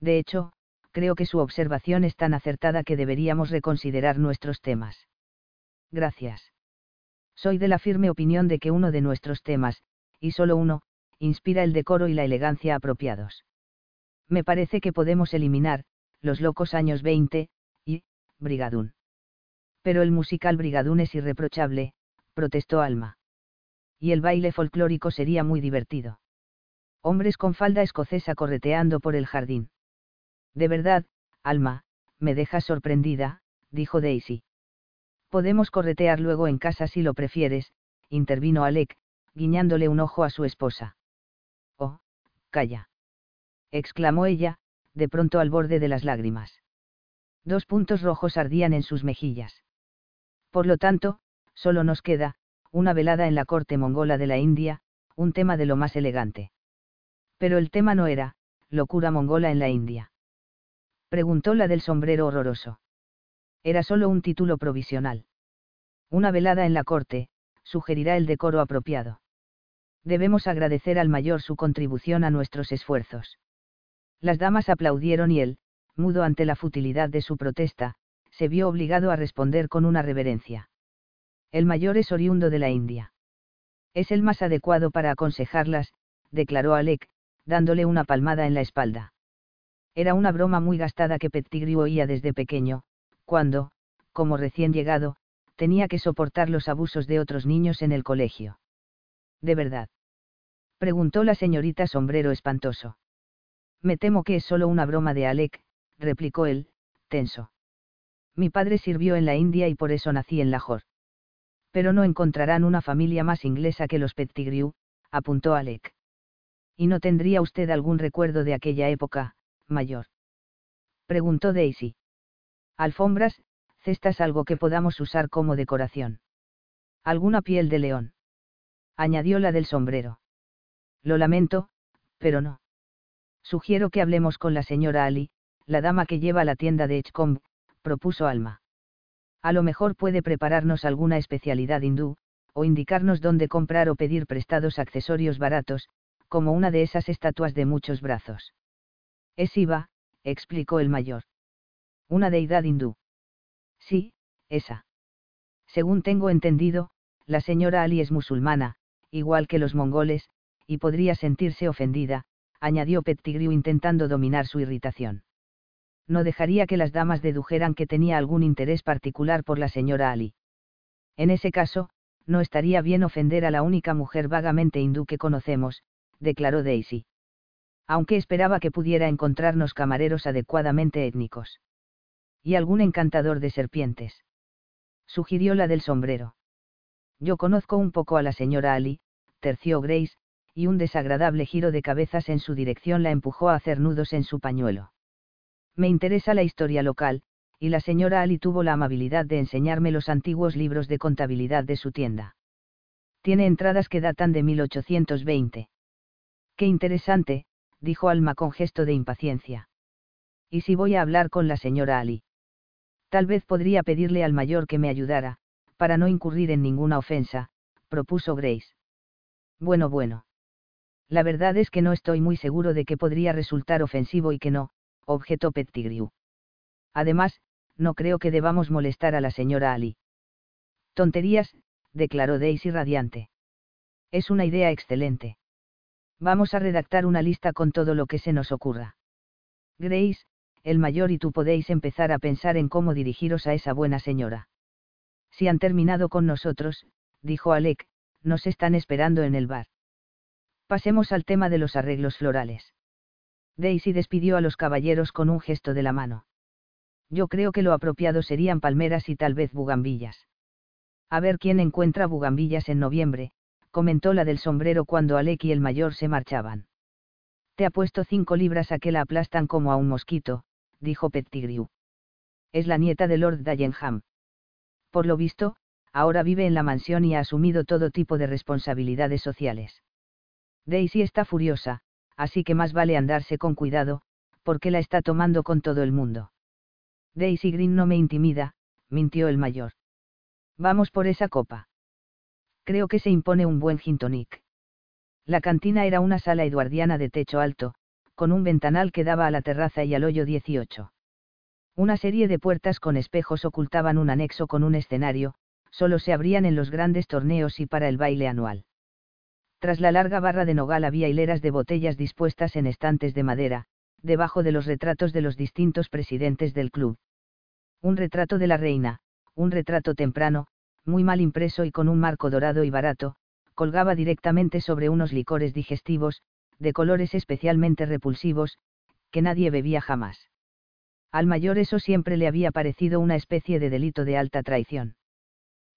De hecho, creo que su observación es tan acertada que deberíamos reconsiderar nuestros temas. Gracias. Soy de la firme opinión de que uno de nuestros temas, y solo uno, inspira el decoro y la elegancia apropiados. Me parece que podemos eliminar, los locos años 20, y, Brigadún. Pero el musical Brigadún es irreprochable, protestó Alma. Y el baile folclórico sería muy divertido. Hombres con falda escocesa correteando por el jardín. De verdad, Alma, me dejas sorprendida, dijo Daisy. Podemos corretear luego en casa si lo prefieres, intervino Alec, guiñándole un ojo a su esposa. Oh, calla. exclamó ella, de pronto al borde de las lágrimas. Dos puntos rojos ardían en sus mejillas. Por lo tanto, solo nos queda, una velada en la corte mongola de la India, un tema de lo más elegante. Pero el tema no era, locura mongola en la India. Preguntó la del sombrero horroroso. Era solo un título provisional. Una velada en la corte, sugerirá el decoro apropiado. Debemos agradecer al mayor su contribución a nuestros esfuerzos. Las damas aplaudieron y él, mudo ante la futilidad de su protesta, se vio obligado a responder con una reverencia. El mayor es oriundo de la India. Es el más adecuado para aconsejarlas, declaró Alec, dándole una palmada en la espalda. Era una broma muy gastada que Pettigrew oía desde pequeño, cuando, como recién llegado, tenía que soportar los abusos de otros niños en el colegio. ¿De verdad? preguntó la señorita sombrero espantoso. Me temo que es solo una broma de Alec, replicó él, tenso. Mi padre sirvió en la India y por eso nací en Lahore. Pero no encontrarán una familia más inglesa que los Pettigrew, apuntó Alec. ¿Y no tendría usted algún recuerdo de aquella época, mayor? Preguntó Daisy. Alfombras, cestas algo que podamos usar como decoración. Alguna piel de león. Añadió la del sombrero. Lo lamento, pero no. Sugiero que hablemos con la señora Ali, la dama que lleva la tienda de Edgecombe, propuso Alma. A lo mejor puede prepararnos alguna especialidad hindú, o indicarnos dónde comprar o pedir prestados accesorios baratos, como una de esas estatuas de muchos brazos. Es Iva, explicó el mayor. Una deidad hindú. Sí, esa. Según tengo entendido, la señora Ali es musulmana, igual que los mongoles, y podría sentirse ofendida, añadió Pettigrew intentando dominar su irritación. No dejaría que las damas dedujeran que tenía algún interés particular por la señora Ali. En ese caso, no estaría bien ofender a la única mujer vagamente hindú que conocemos, declaró Daisy. Aunque esperaba que pudiera encontrarnos camareros adecuadamente étnicos y algún encantador de serpientes. Sugirió la del sombrero. Yo conozco un poco a la señora Ali, terció Grace, y un desagradable giro de cabezas en su dirección la empujó a hacer nudos en su pañuelo. Me interesa la historia local, y la señora Ali tuvo la amabilidad de enseñarme los antiguos libros de contabilidad de su tienda. Tiene entradas que datan de 1820. Qué interesante, dijo Alma con gesto de impaciencia. ¿Y si voy a hablar con la señora Ali? Tal vez podría pedirle al mayor que me ayudara, para no incurrir en ninguna ofensa, propuso Grace. Bueno, bueno. La verdad es que no estoy muy seguro de que podría resultar ofensivo y que no, objetó Pettigrew. Además, no creo que debamos molestar a la señora Ali. Tonterías, declaró Daisy radiante. Es una idea excelente. Vamos a redactar una lista con todo lo que se nos ocurra. Grace, el mayor y tú podéis empezar a pensar en cómo dirigiros a esa buena señora. Si han terminado con nosotros, dijo Alec, nos están esperando en el bar. Pasemos al tema de los arreglos florales. Daisy despidió a los caballeros con un gesto de la mano. Yo creo que lo apropiado serían palmeras y tal vez bugambillas. A ver quién encuentra bugambillas en noviembre, comentó la del sombrero cuando Alec y el mayor se marchaban. Te ha puesto cinco libras a que la aplastan como a un mosquito, dijo Pettigrew. Es la nieta de Lord Dallenham. Por lo visto, ahora vive en la mansión y ha asumido todo tipo de responsabilidades sociales. Daisy está furiosa, así que más vale andarse con cuidado, porque la está tomando con todo el mundo. Daisy Green no me intimida, mintió el mayor. Vamos por esa copa. Creo que se impone un buen gin tonic. La cantina era una sala eduardiana de techo alto, con un ventanal que daba a la terraza y al hoyo 18. Una serie de puertas con espejos ocultaban un anexo con un escenario, solo se abrían en los grandes torneos y para el baile anual. Tras la larga barra de nogal había hileras de botellas dispuestas en estantes de madera, debajo de los retratos de los distintos presidentes del club. Un retrato de la reina, un retrato temprano, muy mal impreso y con un marco dorado y barato, colgaba directamente sobre unos licores digestivos, de colores especialmente repulsivos, que nadie bebía jamás. Al mayor eso siempre le había parecido una especie de delito de alta traición.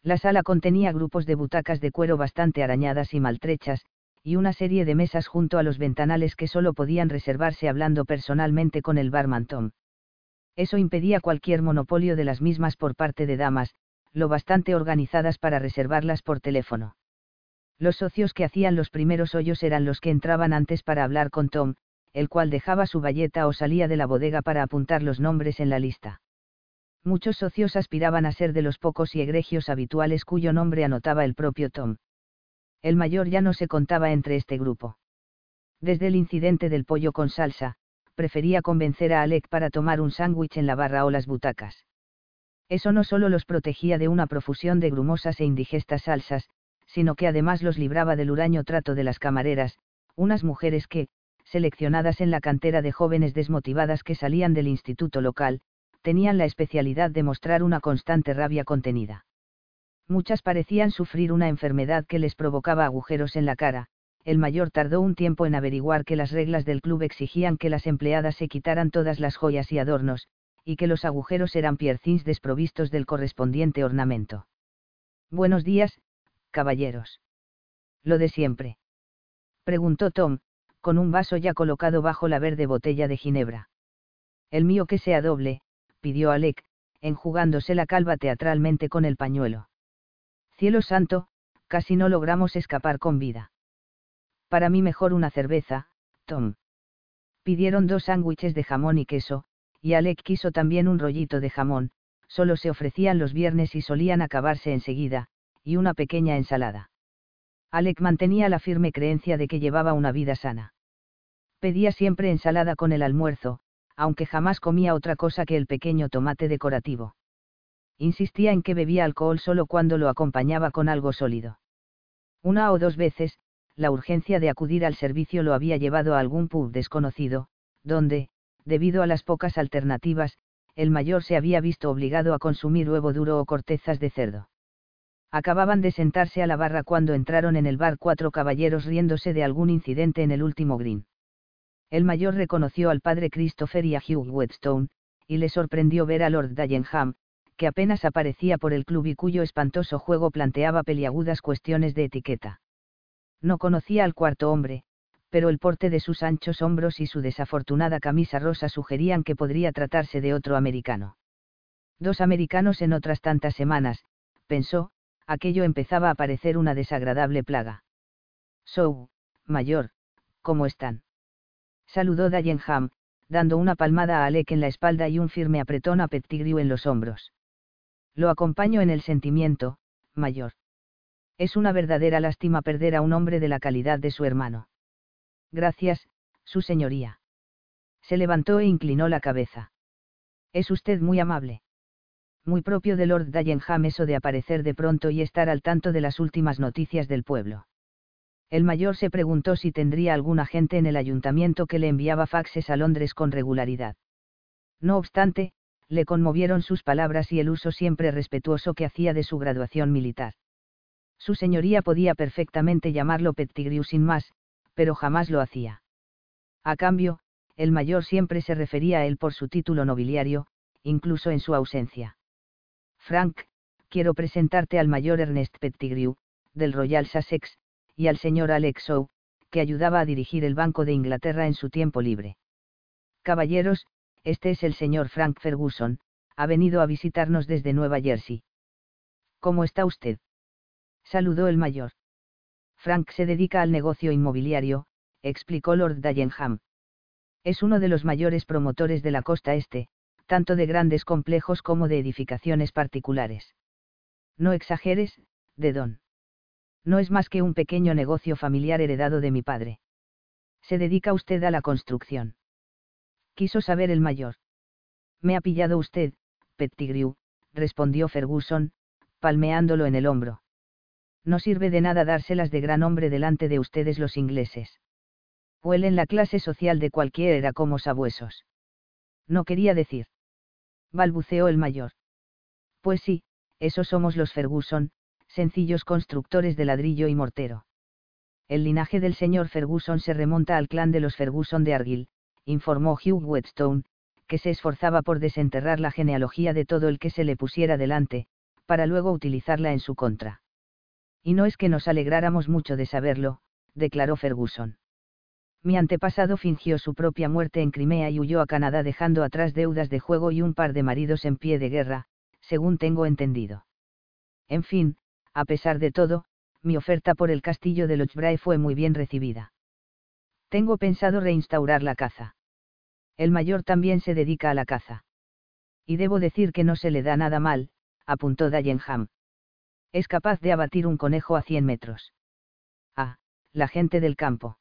La sala contenía grupos de butacas de cuero bastante arañadas y maltrechas, y una serie de mesas junto a los ventanales que solo podían reservarse hablando personalmente con el barman Tom. Eso impedía cualquier monopolio de las mismas por parte de damas, lo bastante organizadas para reservarlas por teléfono. Los socios que hacían los primeros hoyos eran los que entraban antes para hablar con Tom, el cual dejaba su valleta o salía de la bodega para apuntar los nombres en la lista. Muchos socios aspiraban a ser de los pocos y egregios habituales cuyo nombre anotaba el propio Tom. El mayor ya no se contaba entre este grupo. Desde el incidente del pollo con salsa, prefería convencer a Alec para tomar un sándwich en la barra o las butacas. Eso no solo los protegía de una profusión de grumosas e indigestas salsas, sino que además los libraba del huraño trato de las camareras, unas mujeres que, seleccionadas en la cantera de jóvenes desmotivadas que salían del instituto local, tenían la especialidad de mostrar una constante rabia contenida. Muchas parecían sufrir una enfermedad que les provocaba agujeros en la cara, el mayor tardó un tiempo en averiguar que las reglas del club exigían que las empleadas se quitaran todas las joyas y adornos, y que los agujeros eran piercings desprovistos del correspondiente ornamento. Buenos días, caballeros. Lo de siempre. Preguntó Tom, con un vaso ya colocado bajo la verde botella de ginebra. El mío que sea doble, pidió Alec, enjugándose la calva teatralmente con el pañuelo. Cielo santo, casi no logramos escapar con vida. Para mí mejor una cerveza, Tom. Pidieron dos sándwiches de jamón y queso, y Alec quiso también un rollito de jamón, solo se ofrecían los viernes y solían acabarse enseguida, y una pequeña ensalada. Alec mantenía la firme creencia de que llevaba una vida sana. Pedía siempre ensalada con el almuerzo, aunque jamás comía otra cosa que el pequeño tomate decorativo. Insistía en que bebía alcohol solo cuando lo acompañaba con algo sólido. Una o dos veces, la urgencia de acudir al servicio lo había llevado a algún pub desconocido, donde, debido a las pocas alternativas, el mayor se había visto obligado a consumir huevo duro o cortezas de cerdo. Acababan de sentarse a la barra cuando entraron en el bar cuatro caballeros riéndose de algún incidente en el último green. El mayor reconoció al padre Christopher y a Hugh Whetstone, y le sorprendió ver a Lord Dallenham, que apenas aparecía por el club y cuyo espantoso juego planteaba peliagudas cuestiones de etiqueta. No conocía al cuarto hombre, pero el porte de sus anchos hombros y su desafortunada camisa rosa sugerían que podría tratarse de otro americano. Dos americanos en otras tantas semanas, pensó, aquello empezaba a parecer una desagradable plaga. So, mayor, ¿cómo están? Saludó Dallenham, dando una palmada a Alec en la espalda y un firme apretón a Pettigrew en los hombros. Lo acompaño en el sentimiento, mayor. Es una verdadera lástima perder a un hombre de la calidad de su hermano. Gracias, su señoría. Se levantó e inclinó la cabeza. Es usted muy amable. Muy propio de Lord Dallenham eso de aparecer de pronto y estar al tanto de las últimas noticias del pueblo. El mayor se preguntó si tendría algún agente en el ayuntamiento que le enviaba faxes a Londres con regularidad. No obstante, le conmovieron sus palabras y el uso siempre respetuoso que hacía de su graduación militar. Su señoría podía perfectamente llamarlo Pettigrew sin más, pero jamás lo hacía. A cambio, el mayor siempre se refería a él por su título nobiliario, incluso en su ausencia. Frank, quiero presentarte al mayor Ernest Pettigrew, del Royal Sussex, y al señor Alex Howe, que ayudaba a dirigir el Banco de Inglaterra en su tiempo libre. Caballeros, este es el señor Frank Ferguson, ha venido a visitarnos desde Nueva Jersey. ¿Cómo está usted? Saludó el mayor. Frank se dedica al negocio inmobiliario, explicó Lord Dallenham. Es uno de los mayores promotores de la costa este, tanto de grandes complejos como de edificaciones particulares. No exageres, de don. No es más que un pequeño negocio familiar heredado de mi padre. ¿Se dedica usted a la construcción? Quiso saber el mayor. Me ha pillado usted, Pettigrew, respondió Ferguson, palmeándolo en el hombro. No sirve de nada dárselas de gran hombre delante de ustedes los ingleses. Huelen la clase social de cualquiera como sabuesos. No quería decir. Balbuceó el mayor. Pues sí, esos somos los Ferguson, sencillos constructores de ladrillo y mortero. El linaje del señor Ferguson se remonta al clan de los Ferguson de Argyll, informó Hugh Whetstone, que se esforzaba por desenterrar la genealogía de todo el que se le pusiera delante, para luego utilizarla en su contra. Y no es que nos alegráramos mucho de saberlo, declaró Ferguson. Mi antepasado fingió su propia muerte en Crimea y huyó a Canadá dejando atrás deudas de juego y un par de maridos en pie de guerra, según tengo entendido. En fin, a pesar de todo, mi oferta por el castillo de Lochbrae fue muy bien recibida. Tengo pensado reinstaurar la caza. El mayor también se dedica a la caza. Y debo decir que no se le da nada mal, apuntó Dallenham. Es capaz de abatir un conejo a 100 metros. Ah, la gente del campo.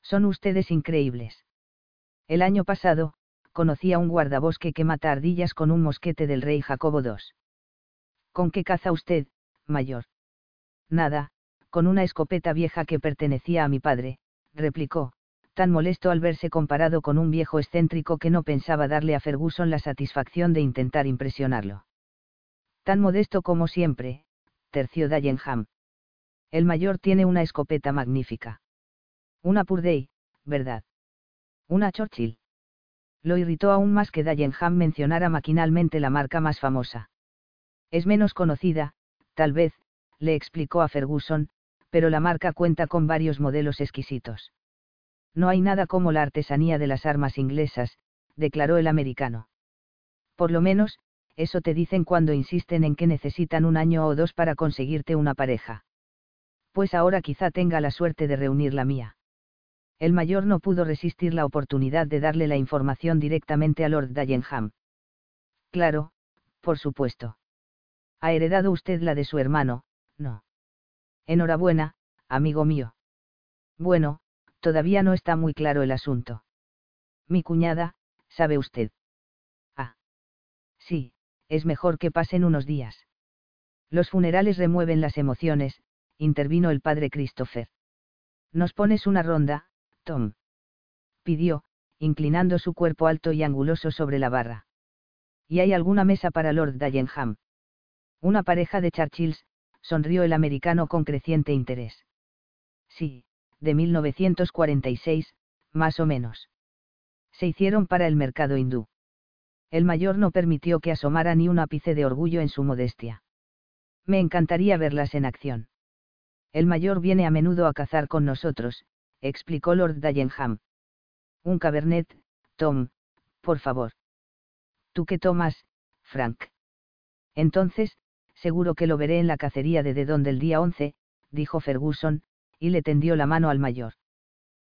Son ustedes increíbles. El año pasado, conocí a un guardabosque que mata ardillas con un mosquete del rey Jacobo II. ¿Con qué caza usted, mayor? Nada, con una escopeta vieja que pertenecía a mi padre, replicó, tan molesto al verse comparado con un viejo excéntrico que no pensaba darle a Ferguson la satisfacción de intentar impresionarlo. Tan modesto como siempre, terció Dallenham. El mayor tiene una escopeta magnífica. Una Purdey, ¿verdad? Una Churchill. Lo irritó aún más que Dallenham mencionara maquinalmente la marca más famosa. Es menos conocida, tal vez, le explicó a Ferguson, pero la marca cuenta con varios modelos exquisitos. No hay nada como la artesanía de las armas inglesas, declaró el americano. Por lo menos, eso te dicen cuando insisten en que necesitan un año o dos para conseguirte una pareja. Pues ahora quizá tenga la suerte de reunir la mía. El mayor no pudo resistir la oportunidad de darle la información directamente a Lord Dallenham. Claro, por supuesto. Ha heredado usted la de su hermano, no. Enhorabuena, amigo mío. Bueno, todavía no está muy claro el asunto. Mi cuñada, sabe usted. Ah. Sí, es mejor que pasen unos días. Los funerales remueven las emociones, intervino el padre Christopher. Nos pones una ronda, Tom. Pidió, inclinando su cuerpo alto y anguloso sobre la barra. ¿Y hay alguna mesa para Lord Dallenham? Una pareja de Churchills, sonrió el americano con creciente interés. Sí, de 1946, más o menos. Se hicieron para el mercado hindú. El mayor no permitió que asomara ni un ápice de orgullo en su modestia. Me encantaría verlas en acción. El mayor viene a menudo a cazar con nosotros, explicó Lord Dallenham. Un cabernet, Tom, por favor. ¿Tú qué tomas, Frank? Entonces, seguro que lo veré en la cacería de Dedón del día 11, dijo Ferguson, y le tendió la mano al mayor.